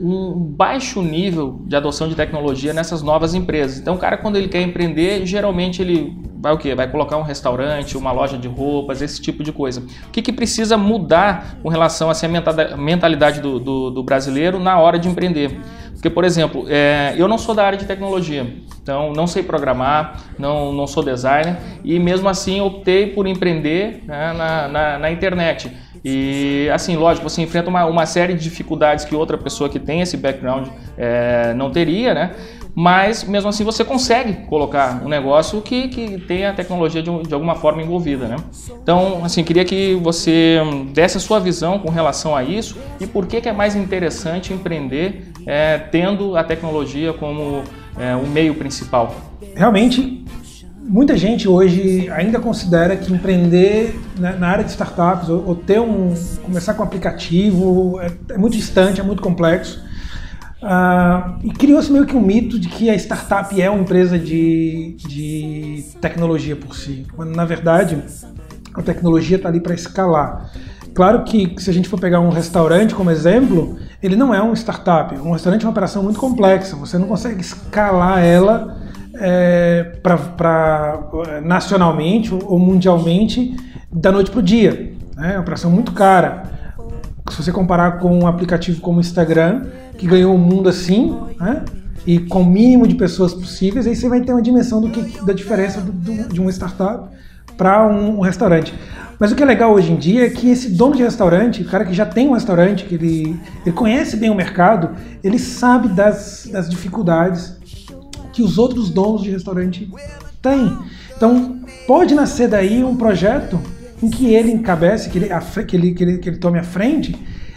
um baixo nível de adoção de tecnologia nessas novas empresas. Então, o cara, quando ele quer empreender, geralmente ele vai o quê? Vai colocar um restaurante, uma loja de roupas, esse tipo de coisa. O que, que precisa mudar com relação a mentalidade do, do, do brasileiro na hora de empreender? Porque, por exemplo, é, eu não sou da área de tecnologia, então não sei programar, não, não sou designer e mesmo assim optei por empreender né, na, na, na, internet. E assim, lógico, você enfrenta uma, uma série de dificuldades que outra pessoa que tem esse background é, não teria, né? mas mesmo assim você consegue colocar um negócio que, que tenha a tecnologia de, de alguma forma envolvida, né? Então, assim, queria que você desse a sua visão com relação a isso e por que, que é mais interessante empreender é, tendo a tecnologia como é, o meio principal. Realmente, muita gente hoje ainda considera que empreender né, na área de startups ou, ou, ter um começar com um aplicativo é, é muito distante, é muito complexo. Uh, e criou-se meio que um mito de que a startup é uma empresa de, de tecnologia por si, quando na verdade a tecnologia está ali para escalar. Claro que se a gente for pegar um restaurante como exemplo, ele não é um startup. Um restaurante é uma operação muito complexa, você não consegue escalar ela é, para nacionalmente ou mundialmente da noite para o dia. Né? É uma operação muito cara. Se você comparar com um aplicativo como o Instagram, que ganhou o mundo assim, né? e com o mínimo de pessoas possíveis, aí você vai ter uma dimensão do que, da diferença do, do, de uma startup para um, um, restaurante. Mas o que é legal hoje em dia é que esse dono de restaurante, o cara que já tem um restaurante, que ele, ele conhece bem o mercado, ele sabe das, das dificuldades que os outros donos de restaurante têm. Então, pode nascer daí um projeto em que ele encabece, que ele, que ele, que ele, que ele tome a frente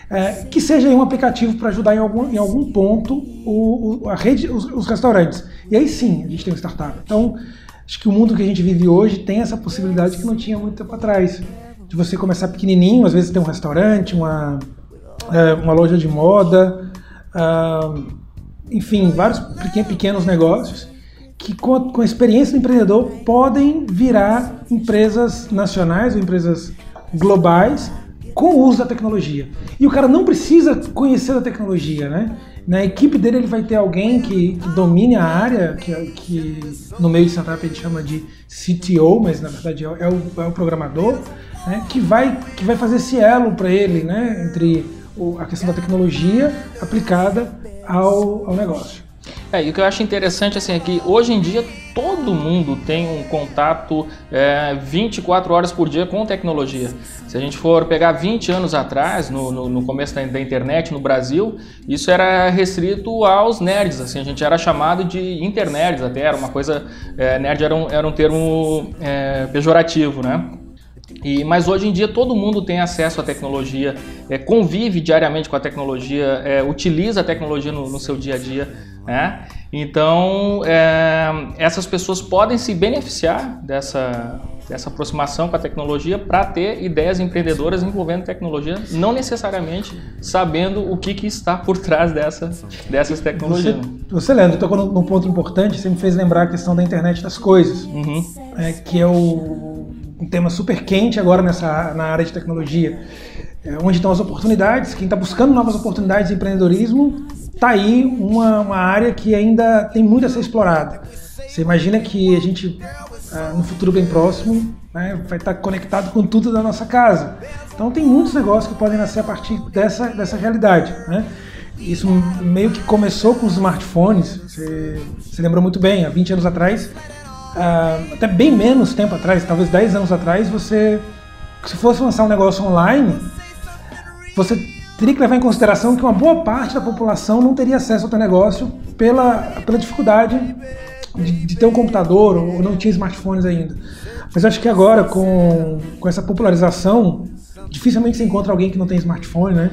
é, que seja um aplicativo para ajudar em algum, em algum ponto o, o, a rede, os, os, restaurantes. E aí sim a gente tem uma startup. Então, acho que o mundo que a gente vive hoje tem essa possibilidade que não tinha muito tempo atrás. De você começar pequenininho, às vezes ter um restaurante, uma, é, uma loja de moda, uh, enfim, vários pequenos negócios que com, com a experiência do empreendedor podem virar empresas nacionais ou empresas globais com o uso da tecnologia. E o cara não precisa conhecer a tecnologia, né? Na equipe dele ele vai ter alguém que, que domine a área, que, que no meio de startup a gente chama de CTO, mas na verdade é o, é o programador, né? que, vai, que vai fazer esse elo para ele, né? Entre o, a questão da tecnologia aplicada ao, ao negócio. É, e o que eu acho interessante assim, é que hoje em dia todo mundo tem um contato é, 24 horas por dia com tecnologia. Se a gente for pegar 20 anos atrás, no, no, no começo da, da, internet no Brasil, isso era restrito aos nerds, assim, a gente era chamado de internerds até, era uma coisa, é, nerd era um, era um termo é, pejorativo, né? E, mas hoje em dia todo mundo tem acesso à tecnologia, é, convive diariamente com a tecnologia, é, utiliza a tecnologia no, no, seu dia a dia. Né? Então é, essas pessoas podem se beneficiar dessa, dessa aproximação com a tecnologia para ter ideias empreendedoras envolvendo tecnologia, não necessariamente sabendo o que, que está por trás dessa, dessas tecnologias. Você, você Leandro, tocou num ponto importante, você me fez lembrar a questão da internet das coisas, uhum. é, que é o um tema super quente agora nessa, na área de tecnologia. É, onde estão as oportunidades, quem está buscando novas oportunidades de empreendedorismo, está aí uma, uma área que ainda tem muito a ser explorada. Você imagina que a gente, ah, no futuro bem próximo, né, vai estar tá conectado com tudo da nossa casa. Então tem muitos negócios que podem nascer a partir dessa, dessa realidade. Né? Isso meio que começou com os smartphones. Você, você lembrou muito bem, há 20 anos atrás, uh, até bem menos tempo atrás, talvez 10 anos atrás, você, se fosse lançar um negócio online, você teria que levar em consideração que uma boa parte da população não teria acesso ao teu negócio pela, pela dificuldade de, de ter um computador ou não tinha smartphones ainda. Mas acho que agora, com, com essa popularização, dificilmente você encontra alguém que não tem smartphone, né?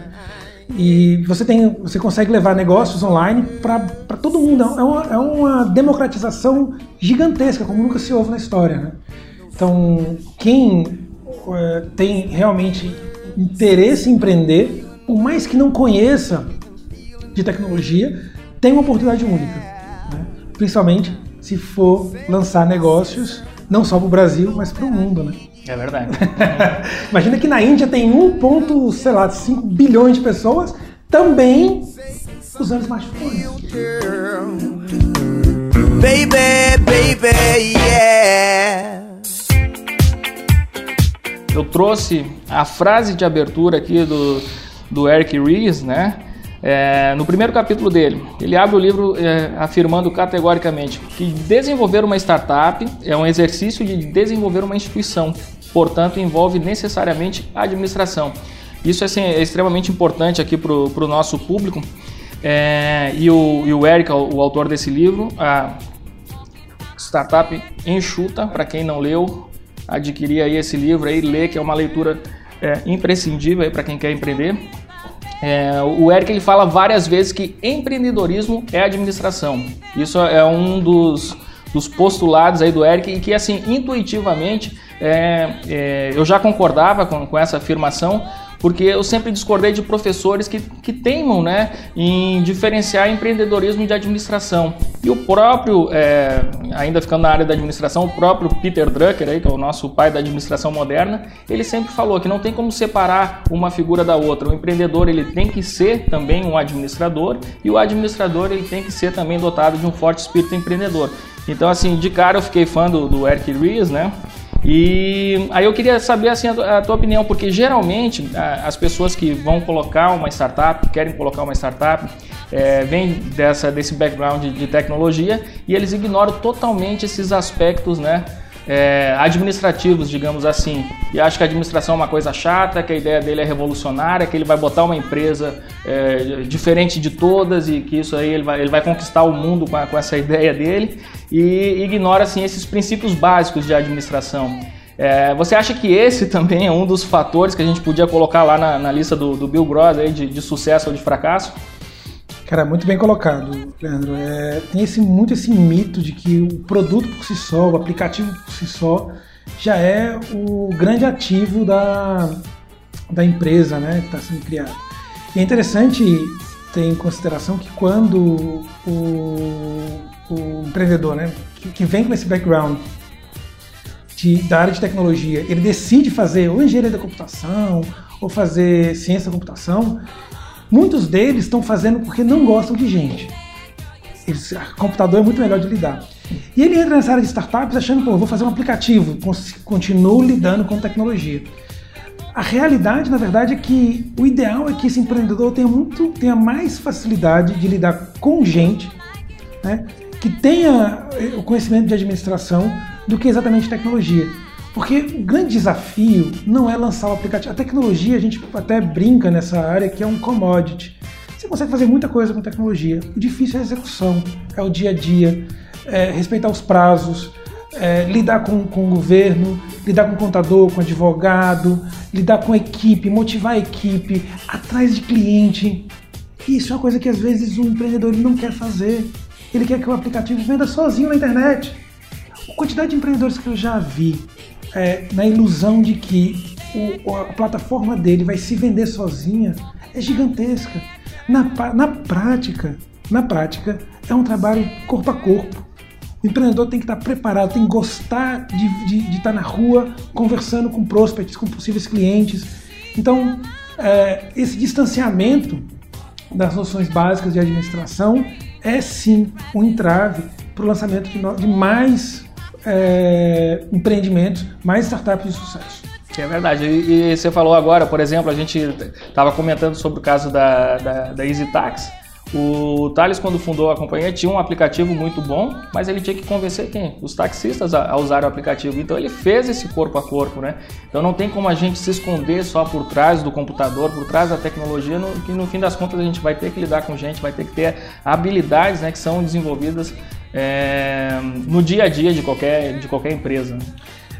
E você, tem, você consegue levar negócios online para todo mundo. É uma, é uma democratização gigantesca, como nunca se ouve na história. Né? Então, quem é, tem realmente interesse em empreender, por mais que não conheça de tecnologia, tem uma oportunidade única. Né? Principalmente se for lançar negócios, não só para o Brasil, mas para o mundo. Né? É verdade. Imagina que na Índia tem 1,5 bilhões de pessoas também usando smartphones. Baby, baby, yeah. eu trouxe a frase de abertura aqui do, do Eric Ries, né? É, no primeiro capítulo dele, ele abre o livro é, afirmando categoricamente que desenvolver uma startup é um exercício de desenvolver uma instituição, portanto, envolve necessariamente administração. Isso assim, é extremamente importante aqui para o nosso público. É, e, o, e o Eric, o, o autor desse livro, a Startup Enxuta, para quem não leu, adquirir aí esse livro aí, ler, que é uma leitura é, imprescindível para quem quer empreender. É, o Eric ele fala várias vezes que empreendedorismo é administração. Isso é um dos, dos postulados aí do Eric e que assim intuitivamente é, é, eu já concordava com, com essa afirmação porque eu sempre discordei de professores que, que teimam né, em diferenciar empreendedorismo de administração. E o próprio, é, ainda ficando na área da administração, o próprio Peter Drucker, aí, que é o nosso pai da administração moderna, ele sempre falou que não tem como separar uma figura da outra. O empreendedor ele tem que ser também um administrador e o administrador ele tem que ser também dotado de um forte espírito empreendedor. Então, assim, de cara eu fiquei fã do, do Eric Ries, né? E aí eu queria saber assim a tua opinião, porque geralmente as pessoas que vão colocar uma startup, querem colocar uma startup, é, vêm dessa, desse background de tecnologia e eles ignoram totalmente esses aspectos, né? É, administrativos, digamos assim, e acha que a administração é uma coisa chata, que a ideia dele é revolucionária, que ele vai botar uma empresa é, diferente de todas e que isso aí ele vai, ele vai conquistar o mundo com, a, com essa ideia dele e ignora assim esses princípios básicos de administração. É, você acha que esse também é um dos fatores que a gente podia colocar lá na, na lista do, do Bill Gross aí de, de sucesso ou de fracasso? Cara, muito bem colocado, Leandro. É, tem esse, muito esse mito de que o produto por si só, o aplicativo por si só, já é o grande ativo da, da empresa né, que está sendo criado. E é interessante ter em consideração que quando o, o empreendedor, né, que, que vem com esse background de, da área de tecnologia, ele decide fazer ou engenharia da computação ou fazer ciência da computação, Muitos deles estão fazendo porque não gostam de gente. Eles, computador é muito melhor de lidar. E ele entra nessa área de startups achando, pô, vou fazer um aplicativo, continuo lidando com tecnologia. A realidade, na verdade, é que o ideal é que esse empreendedor tenha muito, tenha mais facilidade de lidar com gente, né, que tenha eh, o conhecimento de administração do que exatamente tecnologia. Porque o grande desafio não é lançar o aplicativo. A tecnologia, a gente até brinca nessa área que é um commodity. Você consegue fazer muita coisa com tecnologia. O difícil é a execução, é o dia a dia, é respeitar os prazos, é lidar com, com o governo, lidar com o contador, com o advogado, lidar com a equipe, motivar a equipe, atrás de cliente. Isso é uma coisa que às vezes o empreendedor não quer fazer. Ele quer que o aplicativo venda sozinho na internet. A quantidade de empreendedores que eu já vi é, na ilusão de que o, a plataforma dele vai se vender sozinha é gigantesca. Na, na prática, na prática, é um trabalho corpo a corpo. O empreendedor tem que estar preparado, tem que gostar de, de, de estar na rua conversando com prospects, com possíveis clientes. Então, é, esse distanciamento das noções básicas de administração é sim um entrave para o lançamento de, no, de mais é, empreendimentos, mais startups de sucesso. É verdade. E, e, você falou agora, por exemplo, a gente estava comentando sobre o caso da, da, da. O Thales, quando fundou a companhia, tinha um aplicativo muito bom, mas ele tinha que convencer quem? Os taxistas a, a usar o aplicativo. Então ele fez esse corpo a corpo, né? Então não tem como a gente se esconder só por trás do computador, por trás da tecnologia, no, que no fim das contas a gente vai ter que lidar com gente, vai ter que ter habilidades né, que são desenvolvidas é, no dia a dia de qualquer, de qualquer empresa.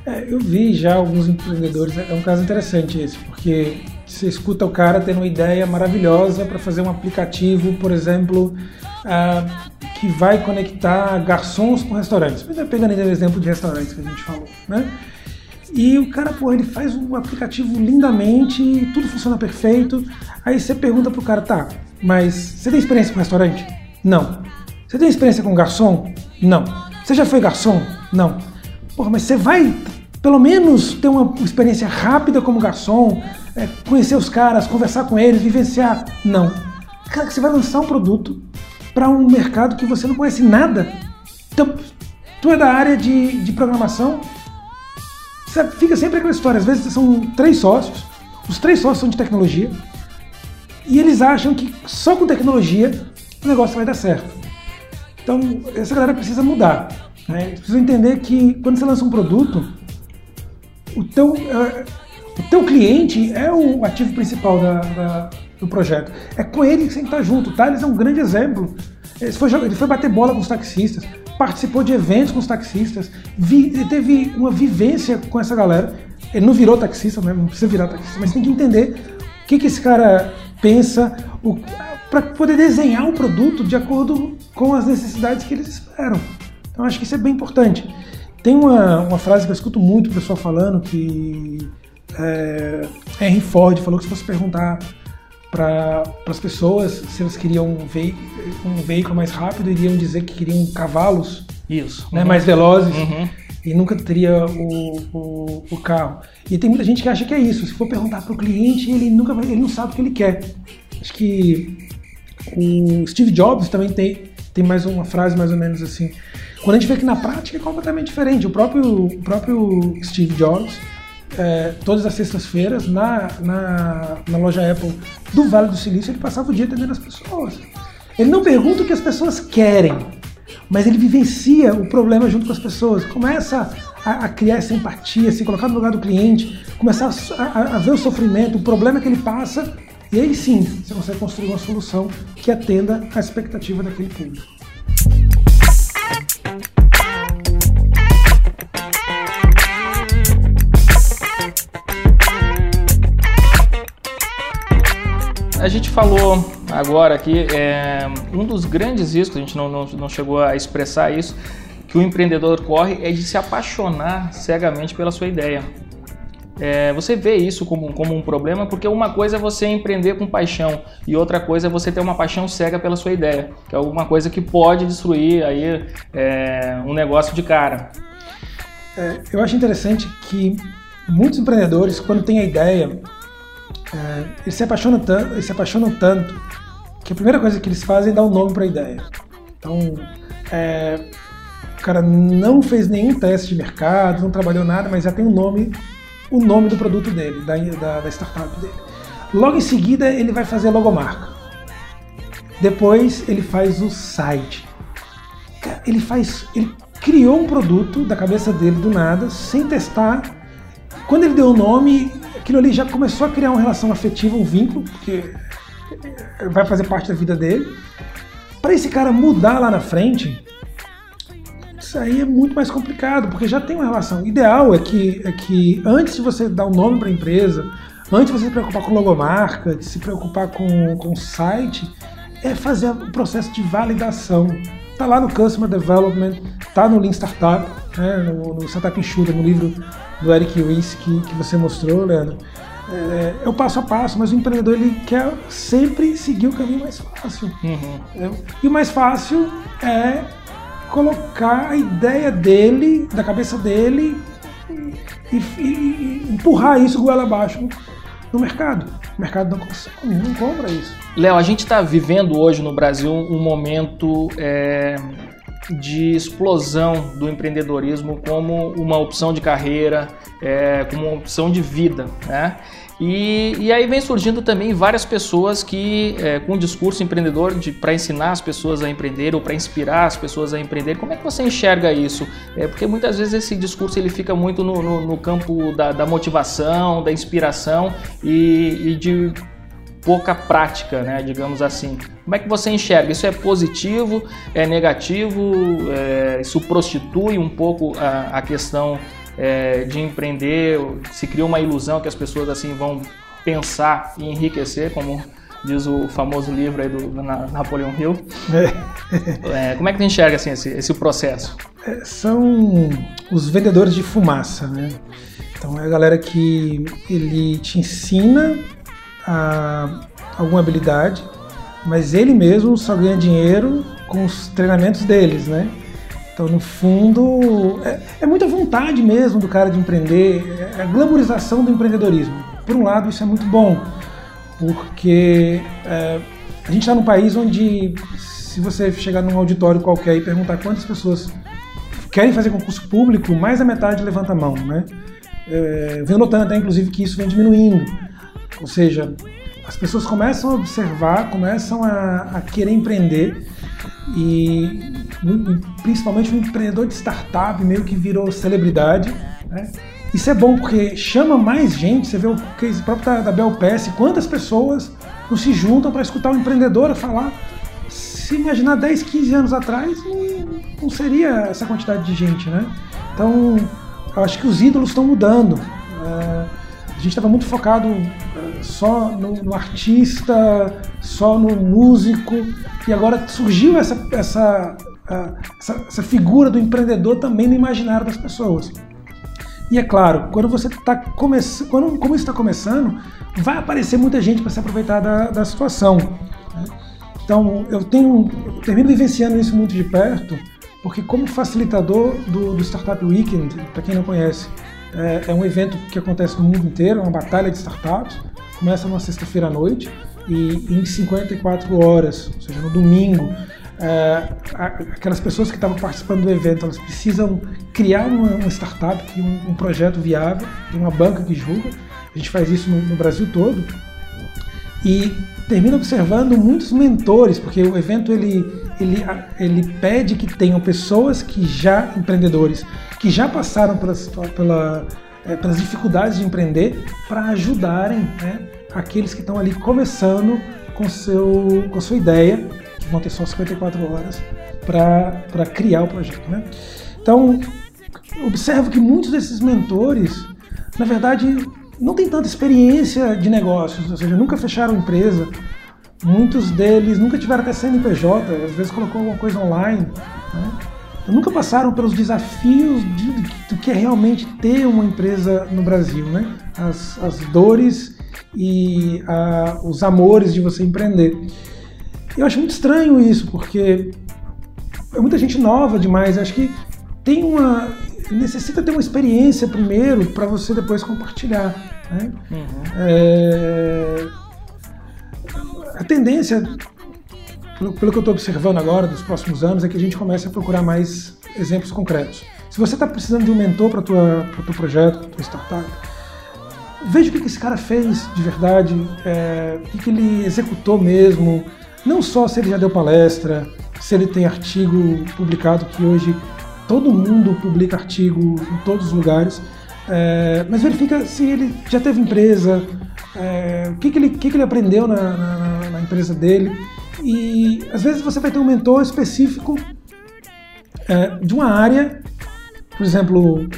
É, eu vi já alguns empreendedores, é um caso interessante esse, porque você escuta o cara tendo uma ideia maravilhosa para fazer um aplicativo, por exemplo, ah, que vai conectar garçons com restaurantes. Pegando o exemplo de restaurantes que a gente falou, né? E o cara, pô, ele faz um aplicativo lindamente, tudo funciona perfeito. Aí você pergunta pro cara, tá, mas você tem experiência com restaurante? Não. Você tem experiência com garçom? Não. Você já foi garçom? Não. Porra, mas você vai pelo menos ter uma experiência rápida como garçom, é, conhecer os caras, conversar com eles, vivenciar? Não. Cara, você vai lançar um produto para um mercado que você não conhece nada. Então, tu é da área de, de programação, fica sempre aquela história. Às vezes são três sócios, os três sócios são de tecnologia, e eles acham que só com tecnologia o negócio vai dar certo. Então, essa galera precisa mudar. Né? Eles precisam entender que quando você lança um produto, o teu, uh, o teu cliente é o ativo principal da, da, do projeto. É com ele que você tem que estar junto. O Thales é um grande exemplo. Ele foi, ele foi bater bola com os taxistas, participou de eventos com os taxistas, vi, teve uma vivência com essa galera. Ele não virou taxista, né? não precisa virar taxista, mas tem que entender o que, que esse cara pensa para poder desenhar o produto de acordo com as necessidades que eles esperam. Então acho que isso é bem importante. Tem uma, uma frase que eu escuto muito o pessoal falando que é, Henry Ford falou que se fosse perguntar para as pessoas se elas queriam um, ve um, veículo mais rápido, iriam dizer que queriam cavalos Isso. Né, Uhum. mais velozes Uhum. e nunca teria o, o, o carro. E tem muita gente que acha que é isso. Se for perguntar para o cliente, ele nunca vai, ele não sabe o que ele quer. Acho que o Steve Jobs também tem, tem mais uma frase mais ou menos assim. Quando a gente vê que na prática é completamente diferente. O próprio, o próprio Steve Jobs, é, todas as sextas-feiras, na, na, na loja Apple do Vale do Silício, ele passava o dia atendendo as pessoas. Ele não pergunta o que as pessoas querem, mas ele vivencia o problema junto com as pessoas. Começa a, a criar essa empatia, se colocar no lugar do cliente, começar a, a- a ver o sofrimento, o problema que ele passa, e aí sim você consegue construir uma solução que atenda à expectativa daquele público. A gente falou agora aqui, é, um dos grandes riscos, a gente não, não, não chegou a expressar isso, que o empreendedor corre é de se apaixonar cegamente pela sua ideia. É, você vê isso como, como um problema porque uma coisa é você empreender com paixão e outra coisa é você ter uma paixão cega pela sua ideia, que é alguma coisa que pode destruir aí é, um negócio de cara. É, eu acho interessante que muitos empreendedores, quando têm a ideia, é, eles, se apaixonam tanto, eles se apaixonam tanto que a primeira coisa que eles fazem é dar um nome para a ideia. Então, é, o cara não fez nenhum teste de mercado, não trabalhou nada, mas já tem um nome, o nome do produto dele, da, da, da startup dele. Logo em seguida, ele vai fazer a logomarca. Depois, ele faz o site. Ele faz, ele criou um produto da cabeça dele do nada, sem testar. Quando ele deu o nome, aquilo ali já começou a criar uma relação afetiva, um vínculo, porque vai fazer parte da vida dele. Para esse cara mudar lá na frente, isso aí é muito mais complicado, porque já tem uma relação. O ideal é que, é que antes de você dar o um nome para a empresa, antes de você se preocupar com logomarca, de se preocupar com, com o site, é fazer o processo de validação. Tá lá no Customer Development, tá no Lean Startup, né, no, no Startup Enxuta, no livro do Eric Ries que, que você mostrou, Leandro. É, é o passo a passo, mas o empreendedor ele quer sempre seguir o caminho mais fácil. Uhum. E o mais fácil é colocar a ideia dele, da cabeça dele, e, e- empurrar isso goela abaixo no mercado. O mercado não não compra isso. Léo, a gente está vivendo hoje no Brasil um momento é, de explosão do empreendedorismo como uma opção de carreira, é, como uma opção de vida, né? E, e aí vem surgindo também várias pessoas que, é, com discurso empreendedor para ensinar as pessoas a empreender ou para inspirar as pessoas a empreender. Como é que você enxerga isso? É, porque muitas vezes esse discurso ele fica muito no, no- no campo da, da motivação, da inspiração e, e de pouca prática, né, digamos assim. Como é que você enxerga? Isso é positivo? É negativo? É, isso prostitui um pouco a, a questão é, de empreender? Se cria uma ilusão que as pessoas assim vão pensar e enriquecer, como diz o famoso livro aí do, do Na- Napoleon Hill. É, como é que você enxerga assim, esse, esse processo? É, são os vendedores de fumaça, né? Então é a galera que ele te ensina alguma habilidade, mas ele mesmo só ganha dinheiro com os treinamentos deles, né? Então, no fundo, é, é muita vontade mesmo do cara de empreender, é a glamorização do empreendedorismo. Por um lado, isso é muito bom, porque é, a gente está num país onde, se você chegar num auditório qualquer e perguntar quantas pessoas querem fazer concurso público, mais da metade levanta a mão, né? é, venho notando até inclusive que isso vem diminuindo. Ou seja, as pessoas começam a observar, começam a, a querer empreender e principalmente o empreendedor de startup meio que virou celebridade. Né? Isso é bom porque chama mais gente. Você vê o case próprio da, Bel PS, quantas pessoas não se juntam para escutar o um empreendedor falar. Se imaginar 10, 15 anos atrás, não seria essa quantidade de gente, né? Então, acho que os ídolos estão mudando. É, a gente estava muito focado é, só no, no, artista, só no músico, e agora surgiu essa, essa, essa, essa figura do empreendedor também no imaginário das pessoas. E é claro, quando você está começando, quando como está começando, vai aparecer muita gente para se aproveitar da, da situação. Né? Então, eu tenho, eu termino vivenciando isso muito de perto, porque como facilitador do, do Startup Weekend, para quem não conhece, é, é, um evento que acontece no mundo inteiro, é uma batalha de startups, começa numa sexta-feira à noite e em 54 horas, ou seja, no domingo, é, aquelas pessoas que estavam participando do evento, elas precisam criar uma, uma startup, um, um, projeto viável, uma banca que julga, a gente faz isso no, no Brasil todo, e termina observando muitos mentores, porque o evento ele, ele, ele pede que tenham pessoas que já, empreendedores, que já passaram pelas, pela, é, pelas dificuldades de empreender, para ajudarem né, aqueles que estão ali começando com, seu, com a sua ideia vão ter só 54 horas para criar o projeto. Né? Então, observo que muitos desses mentores, na verdade, não têm tanta experiência de negócios, ou seja, nunca fecharam empresa. Muitos deles nunca tiveram até CNPJ, às vezes colocou alguma coisa online. Né? Então, nunca passaram pelos desafios de, do que é realmente ter uma empresa no Brasil, né? As, as dores e a, os amores de você empreender. Eu acho muito estranho isso, porque é muita gente nova demais. Eu acho que tem uma. necessita ter uma experiência primeiro para você depois compartilhar. Né? Uhum. É, a tendência, pelo, pelo que eu estou observando agora, dos próximos anos, é que a gente comece a procurar mais exemplos concretos. Se você está precisando de um mentor para o teu projeto, para tua startup, veja o que, que esse cara fez de verdade, é, o que, que ele executou mesmo, não só se ele já deu palestra, se ele tem artigo publicado, que hoje todo mundo publica artigo em todos os lugares, é, mas verifica se ele já teve empresa, é, o que, que, ele, que, que ele aprendeu na, na, na, empresa dele. E às vezes você vai ter um mentor específico é, de uma área por exemplo,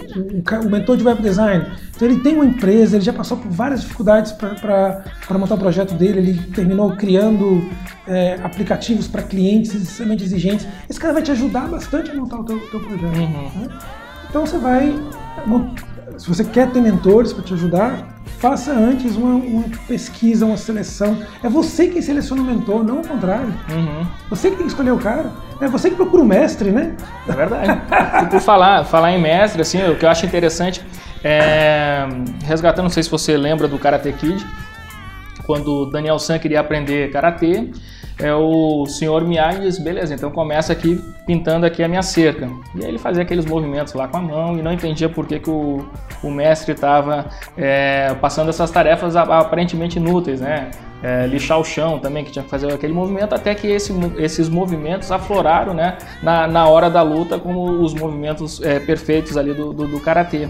o, mentor de web design, então ele tem uma empresa, ele já passou por várias dificuldades para montar o projeto dele, ele terminou criando é, aplicativos para clientes extremamente exigentes. Esse cara vai te ajudar bastante a montar o teu, teu projeto. Uhum. Né? Então você vai, se você quer ter mentores para te ajudar, faça antes uma, uma, pesquisa, uma seleção. É você quem seleciona o mentor, não o contrário. Uhum. Você que tem que escolher o cara. É você que procura o mestre, né? É verdade. e por falar, falar em mestre, assim, o que eu acho interessante é. Resgatando, não sei se você lembra do Karate Kid, quando Daniel San queria aprender karatê é o senhor Miyagi diz, beleza, então começa aqui pintando aqui a minha cerca. E aí ele fazia aqueles movimentos lá com a mão e não entendia por que, que o, o mestre estava é, passando essas tarefas aparentemente inúteis, né? É, lixar o chão também, que tinha que fazer aquele movimento, até que esse, esses movimentos afloraram né, na, na hora da luta como os movimentos é, perfeitos ali do, do, do Karatê.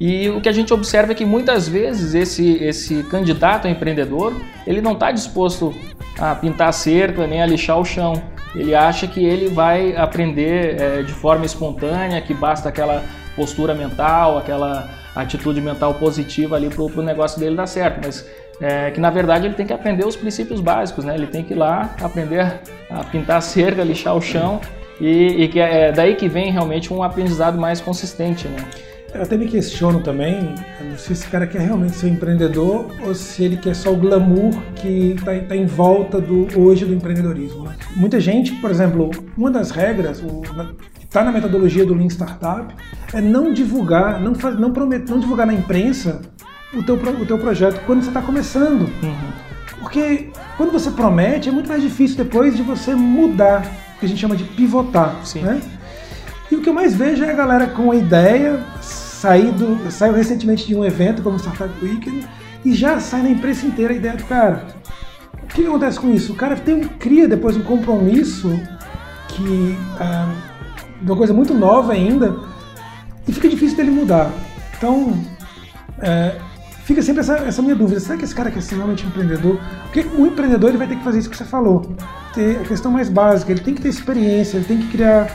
E o que a gente observa é que muitas vezes esse, esse candidato a empreendedor, ele não está disposto a pintar cerca nem a lixar o chão. Ele acha que ele vai aprender é, de forma espontânea, que basta aquela postura mental, aquela atitude mental positiva ali para o negócio dele dar certo. Mas é, que na verdade ele tem que aprender os princípios básicos, né? Ele tem que ir lá aprender a pintar cerca, lixar o chão e, e que é daí que vem realmente um aprendizado mais consistente, né? Eu até me questiono também, se esse cara quer realmente ser um empreendedor ou se ele quer só o glamour que está tá em volta do hoje do empreendedorismo. Né? Muita gente, por exemplo, uma das regras, está na metodologia do Lean Startup, é não divulgar, não, faz, não, promet, não divulgar na imprensa o teu, o teu projeto quando você está começando. Uhum. Porque quando você promete, é muito mais difícil depois de você mudar, o que a gente chama de pivotar. Sim. Né? E o que eu mais vejo é a galera com a ideia, saído, saiu recentemente de um evento como Startup Weekend e já sai na imprensa inteira a ideia do cara. O que, acontece com isso? O cara tem, cria depois um compromisso que ah, uma coisa muito nova ainda e fica difícil dele mudar. Então, é, fica sempre essa, essa, minha dúvida: será que esse cara quer ser realmente empreendedor? Porque o empreendedor ele vai ter que fazer isso que você falou, ter a questão mais básica, ele tem que ter experiência, ele tem que criar.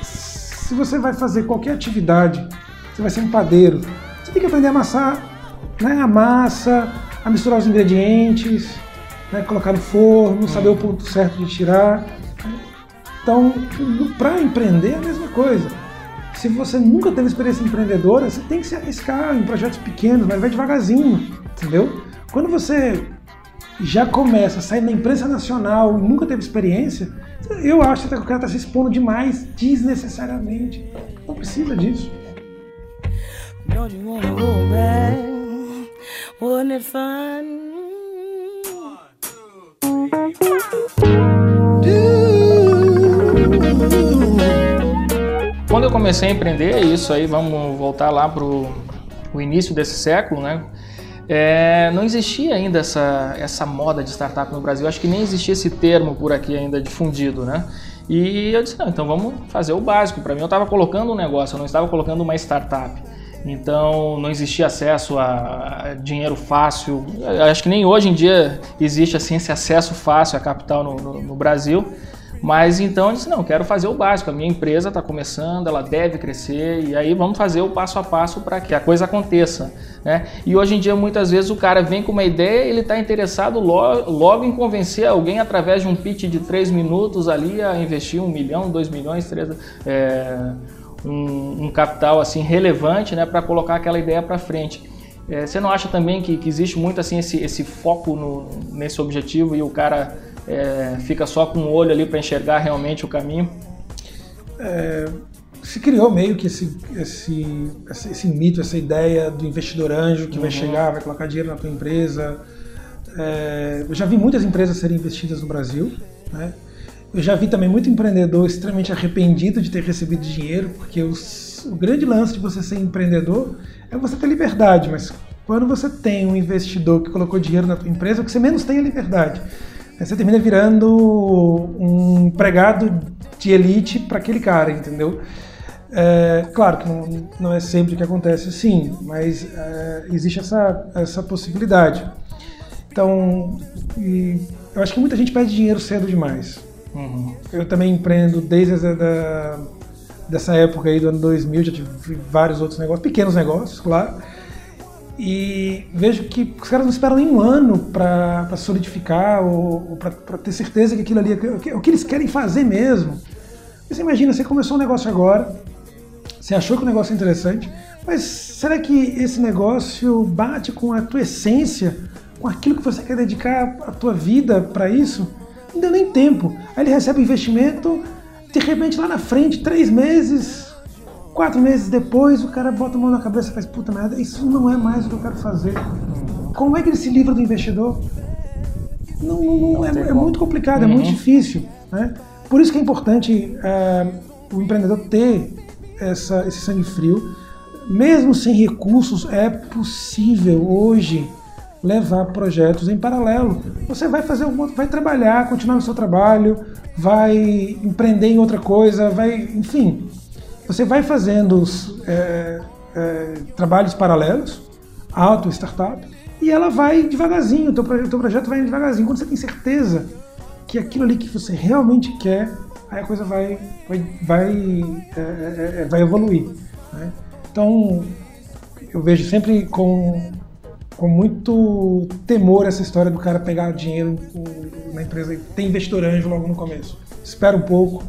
Se você vai fazer qualquer atividade, você vai ser um padeiro, você tem que aprender a amassar né, a massa, a misturar os ingredientes, né, colocar no forno, saber o ponto certo de tirar. Então, para empreender é a mesma coisa. Se você nunca teve experiência empreendedora, você tem que se arriscar em projetos pequenos, mas vai devagarzinho, entendeu? Quando você já começa a sair da imprensa nacional e nunca teve experiência, eu acho que o cara está se expondo demais, desnecessariamente. Não precisa disso. Don't you wanna go back? Wasn't it fun? Quando eu comecei a empreender, isso aí, vamos voltar lá para o início desse século, né? É, não existia ainda essa, essa moda de startup no Brasil. Acho que nem existia esse termo por aqui ainda difundido, né? E eu disse, não, então vamos fazer o básico. Para mim, eu estava colocando um negócio, eu não estava colocando uma startup. Então não existia acesso a dinheiro fácil. Acho que nem hoje em dia existe assim esse acesso fácil a capital no, no, no Brasil. Mas então eu disse, não, quero fazer o básico. A minha empresa está começando, ela deve crescer e aí vamos fazer o passo a passo para que a coisa aconteça. Né? E hoje em dia muitas vezes o cara vem com uma ideia, ele está interessado logo, logo, em convencer alguém através de um pitch de três minutos ali a investir um milhão, dois milhões, três. É um, um capital assim relevante né, para colocar aquela ideia para frente. É, você não acha também que, que, existe muito assim esse, esse foco no, nesse objetivo e o cara é, fica só com o olho ali para enxergar realmente o caminho? É, se criou meio que esse, esse, esse, mito, essa ideia do investidor anjo que uhum. vai chegar, vai colocar dinheiro na tua empresa. É, eu já vi muitas empresas serem investidas no Brasil, né? Eu já vi também muito empreendedor extremamente arrependido de ter recebido dinheiro, porque os, o grande lance de você ser empreendedor é você ter liberdade, mas quando você tem um investidor que colocou dinheiro na tua empresa, o que você menos tem é liberdade. Você termina virando um empregado de elite para aquele cara, entendeu? É, claro que não, não, é sempre que acontece assim, mas é, existe essa, essa possibilidade. Então, eu acho que muita gente perde dinheiro cedo demais. Uhum. Eu também empreendo desde a, da, dessa época aí do ano 2000, já tive vários outros negócios, pequenos negócios, claro. E vejo que os caras não esperam nem um ano para solidificar ou, ou para ter certeza que aquilo ali é o que eles querem fazer mesmo. Você imagina, você começou um negócio agora, você achou que o negócio é interessante, mas será que esse negócio bate com a tua essência, com aquilo que você quer dedicar a tua vida para isso? Não deu nem tempo. Aí ele recebe o investimento, de repente lá na frente, três meses, quatro meses depois, o cara bota a mão na cabeça e faz, puta merda, isso não é mais o que eu quero fazer. Como é que ele se livra do investidor? Não, não, não é, é, muito complicado, uhum. é muito difícil. Né? Por isso que é importante uh, o empreendedor ter essa, esse sangue frio. Mesmo sem recursos, é possível hoje levar projetos em paralelo. Você vai fazer um, vai trabalhar, continuar no seu trabalho, vai empreender em outra coisa, vai, enfim, você vai fazendo os, é, é, trabalhos paralelos, auto startup, e ela vai devagarzinho, o teu, teu projeto vai devagarzinho. Quando você tem certeza que aquilo ali que você realmente quer, aí a coisa vai, vai, vai, é, é, é vai evoluir. Né? Então, eu vejo sempre com com muito temor essa história do cara pegar dinheiro na empresa e ter investidor anjo logo no começo. Espera um pouco,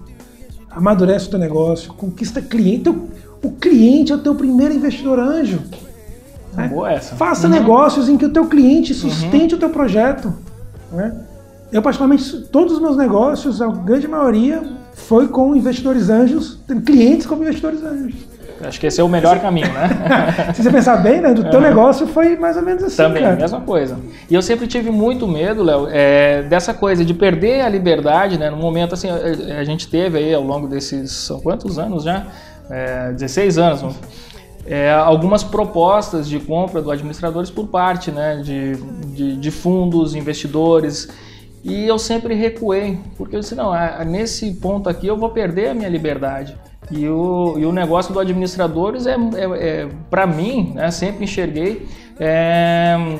amadurece o teu negócio, conquista cliente. O cliente é o teu primeiro investidor anjo. Né? Boa essa. Faça uhum. negócios em que o teu cliente sustente uhum. o teu projeto. Né? Eu, particularmente, todos os meus negócios, a grande maioria, foi com investidores anjos, clientes como investidores anjos. Acho que esse é o melhor caminho, né? Se você pensar bem, né? Do teu uhum. negócio foi mais ou menos assim. Também, cara. mesma coisa. E eu sempre tive muito medo, Léo, é, dessa coisa de perder a liberdade, né? No momento assim, a, a gente teve aí ao longo desses. São quantos anos já? É, 16 anos. é, algumas propostas de compra do administradores por parte né, de, de, de, fundos, investidores. E eu sempre recuei, porque eu disse, não, nesse ponto aqui eu vou perder a minha liberdade. E o, e o negócio do administradores é, é, é para mim, né, sempre enxerguei é,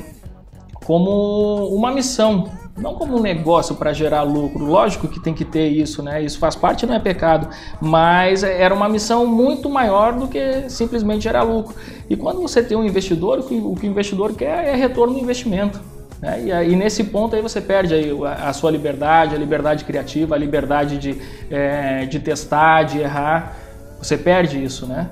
como uma missão, não como um negócio para gerar lucro. Lógico que tem que ter isso, né? Isso faz parte, não é pecado, mas era uma missão muito maior do que simplesmente gerar lucro. E quando você tem um investidor, o que o investidor quer é retorno do investimento. Né? E, aí, nesse ponto aí você perde aí a, a, sua liberdade, a liberdade criativa, a liberdade de, é, de testar, de errar. Você perde isso, né?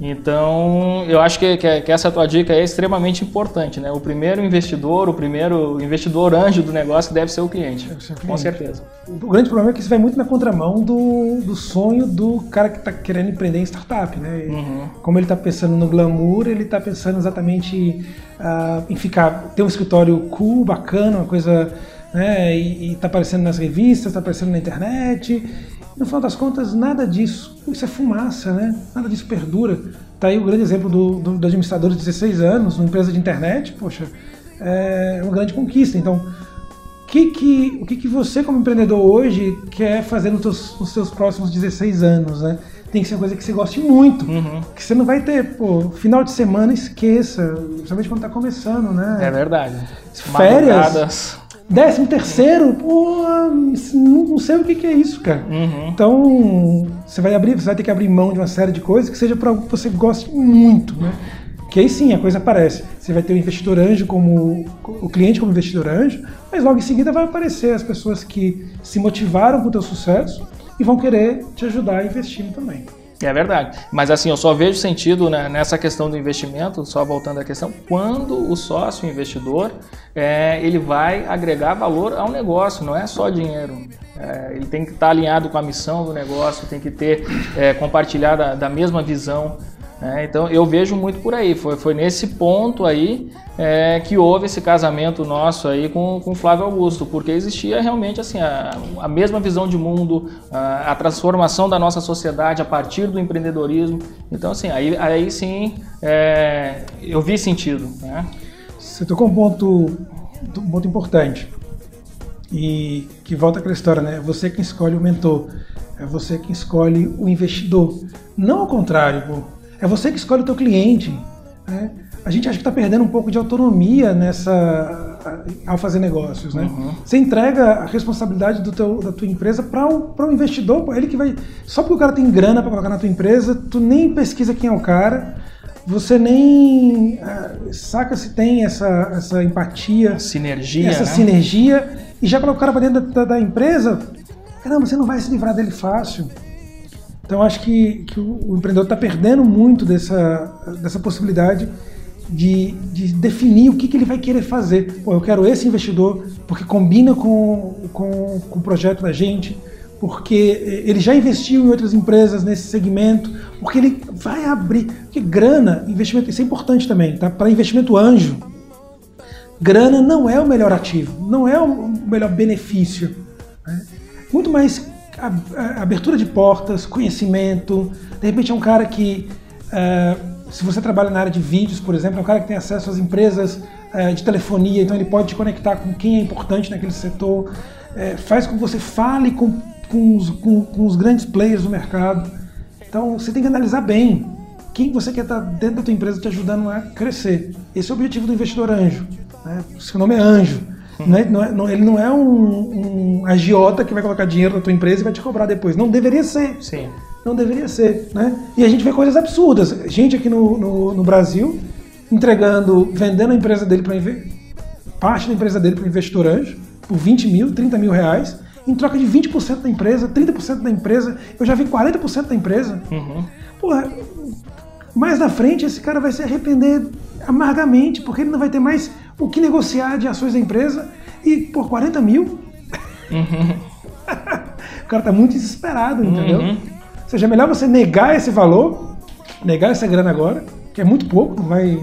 Então, eu acho que, que, que, essa tua dica é extremamente importante, né? O primeiro investidor, o primeiro investidor anjo do negócio deve ser o cliente, ser o cliente. com certeza. O grande problema é que isso vai muito na contramão do, do sonho do cara que está querendo empreender em startup, né? Uhum. Como ele está pensando no glamour, ele está pensando exatamente uh, em ficar, ter um escritório cool, bacana, uma coisa, né? E está aparecendo nas revistas, está aparecendo na internet no final das contas, nada disso, isso é fumaça, né? Nada disso perdura. Tá aí o grande exemplo do, do, do administrador de 16 anos, numa empresa de internet, poxa, é uma grande conquista. Então, que que, o que, que você, como empreendedor hoje, quer fazer nos, teus, nos seus próximos 16 anos, né? Tem que ser uma coisa que você goste muito. Uhum. Que você não vai ter, pô, final de semana, esqueça. Principalmente quando tá começando, né? É verdade. Férias. Décimo terceiro, pô, não sei o que, que é isso, cara. Uhum. Então, você vai abrir, você vai ter que abrir mão de uma série de coisas que seja para algo que você goste muito, né? Que aí sim a coisa aparece. Você vai ter o investidor anjo como o cliente como investidor anjo, mas logo em seguida vai aparecer as pessoas que se motivaram com o teu sucesso e vão querer te ajudar a investir também. É verdade. Mas assim, eu só vejo sentido né, nessa questão do investimento, só voltando à questão, quando o sócio investidor é, ele vai agregar valor ao negócio, não é só dinheiro. É, ele tem que estar alinhado com a missão do negócio, tem que ter é, compartilhado da, da mesma visão é, então eu vejo muito por aí. Foi, foi nesse ponto aí é, que houve esse casamento nosso aí com, com Flávio Augusto, porque existia realmente assim a, a mesma visão de mundo, a, a, transformação da nossa sociedade a partir do empreendedorismo. Então assim aí, aí sim é, eu vi sentido. Né? Você tocou um ponto, ponto importante e que volta aquela história, né? Você quem escolhe o mentor, é você quem escolhe o investidor, não ao contrário. Pô é você que escolhe o teu cliente. Né? A gente acha que está perdendo um pouco de autonomia nessa ao fazer negócios, né? Uhum. Você entrega a responsabilidade do teu, da tua empresa para o um investidor, ele que vai só porque o cara tem grana para colocar na tua empresa, tu nem pesquisa quem é o cara, você nem uh, saca se tem essa, essa empatia, sinergia, essa né? sinergia e já coloca o cara para dentro da, da, da empresa, caramba, você não vai se livrar dele fácil. Então acho que, que o, empreendedor está perdendo muito dessa, dessa possibilidade de, de definir o que, que ele vai querer fazer. Pô, eu quero esse investidor porque combina com, com, com o projeto da gente, porque ele já investiu em outras empresas nesse segmento, porque ele vai abrir. Porque grana, investimento, isso é importante também, tá? Para investimento anjo, grana não é o melhor ativo, não é o melhor benefício. Né? Muito mais abertura de portas, conhecimento. De repente é um cara que, uh, se você trabalha na área de vídeos, por exemplo, é um cara que tem acesso às empresas uh, de telefonia, então ele pode te conectar com quem é importante naquele setor, uh, faz com que você fale com, com, os, com, com os grandes players do mercado. Então você tem que analisar bem quem você quer estar dentro da tua empresa te ajudando a crescer. Esse é o objetivo do investidor anjo. Né? Seu nome é anjo. Não é, não é, não, ele não é um, um, agiota que vai colocar dinheiro na tua empresa e vai te cobrar depois. Não deveria ser. Sim. Não deveria ser. Né? E a gente vê coisas absurdas. Gente aqui no, no, no Brasil entregando, vendendo a empresa dele para parte da empresa dele para o investidor anjo por 20 mil, 30 mil reais, em troca de 20% da empresa, 30% da empresa. Eu já vi 40% da empresa. Uhum. Porra, mais na frente esse cara vai se arrepender amargamente, porque ele não vai ter mais o que negociar de ações da empresa e por 40 mil. Uhum. o cara tá muito desesperado, entendeu? Uhum. Ou seja, é melhor você negar esse valor, negar essa grana agora, que é muito pouco, vai.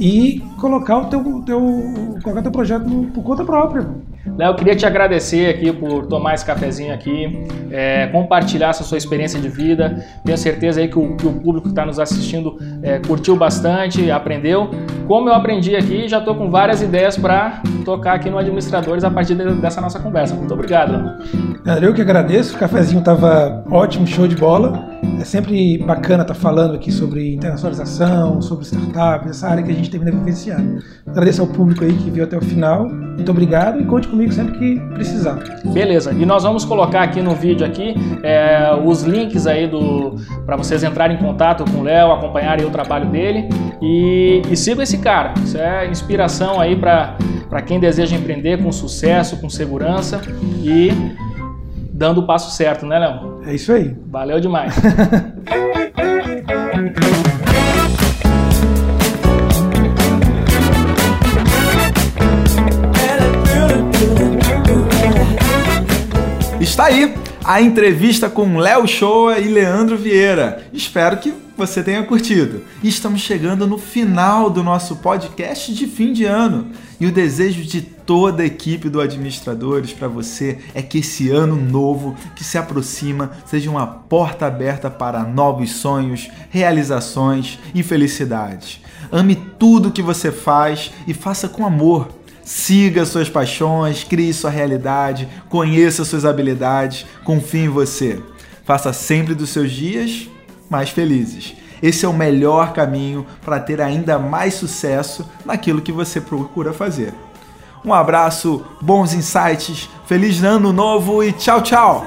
E colocar o teu, teu, colocar teu projeto no, por conta própria. Léo, eu queria te agradecer aqui por tomar esse cafezinho aqui, é, compartilhar essa sua experiência de vida. Tenho certeza aí que o, que o público que está nos assistindo é, curtiu bastante, aprendeu. Como eu aprendi aqui, já estou com várias ideias para tocar aqui no Administradores a partir de, dessa nossa conversa. Muito obrigado. Léo. Eu que agradeço, o cafezinho estava ótimo, show de bola. É sempre bacana estar tá falando aqui sobre internacionalização, sobre startups, essa área que a gente tem vivenciando. Agradeço ao público aí que viu até o final. Muito obrigado e conte comigo sempre que precisar. Beleza. E nós vamos colocar aqui no vídeo aqui é, os links aí do para vocês entrarem em contato com o Léo, acompanharem o trabalho dele e, e sigam esse cara. Isso é inspiração aí para quem deseja empreender com sucesso, com segurança e dando o passo certo, né, Léo? É isso aí. Valeu demais. Está aí a entrevista com Léo Shoa e Leandro Vieira. Espero que você tenha curtido. Estamos chegando no final do nosso podcast de fim de ano. E o desejo de toda a equipe do Administradores para você é que esse ano novo que se aproxima seja uma porta aberta para novos sonhos, realizações e felicidades. Ame tudo que você faz e faça com amor Siga suas paixões, crie sua realidade, conheça suas habilidades, confie em você. Faça sempre dos seus dias mais felizes. Esse é o melhor caminho para ter ainda mais sucesso naquilo que você procura fazer. Um abraço, bons insights, feliz ano novo e tchau, tchau!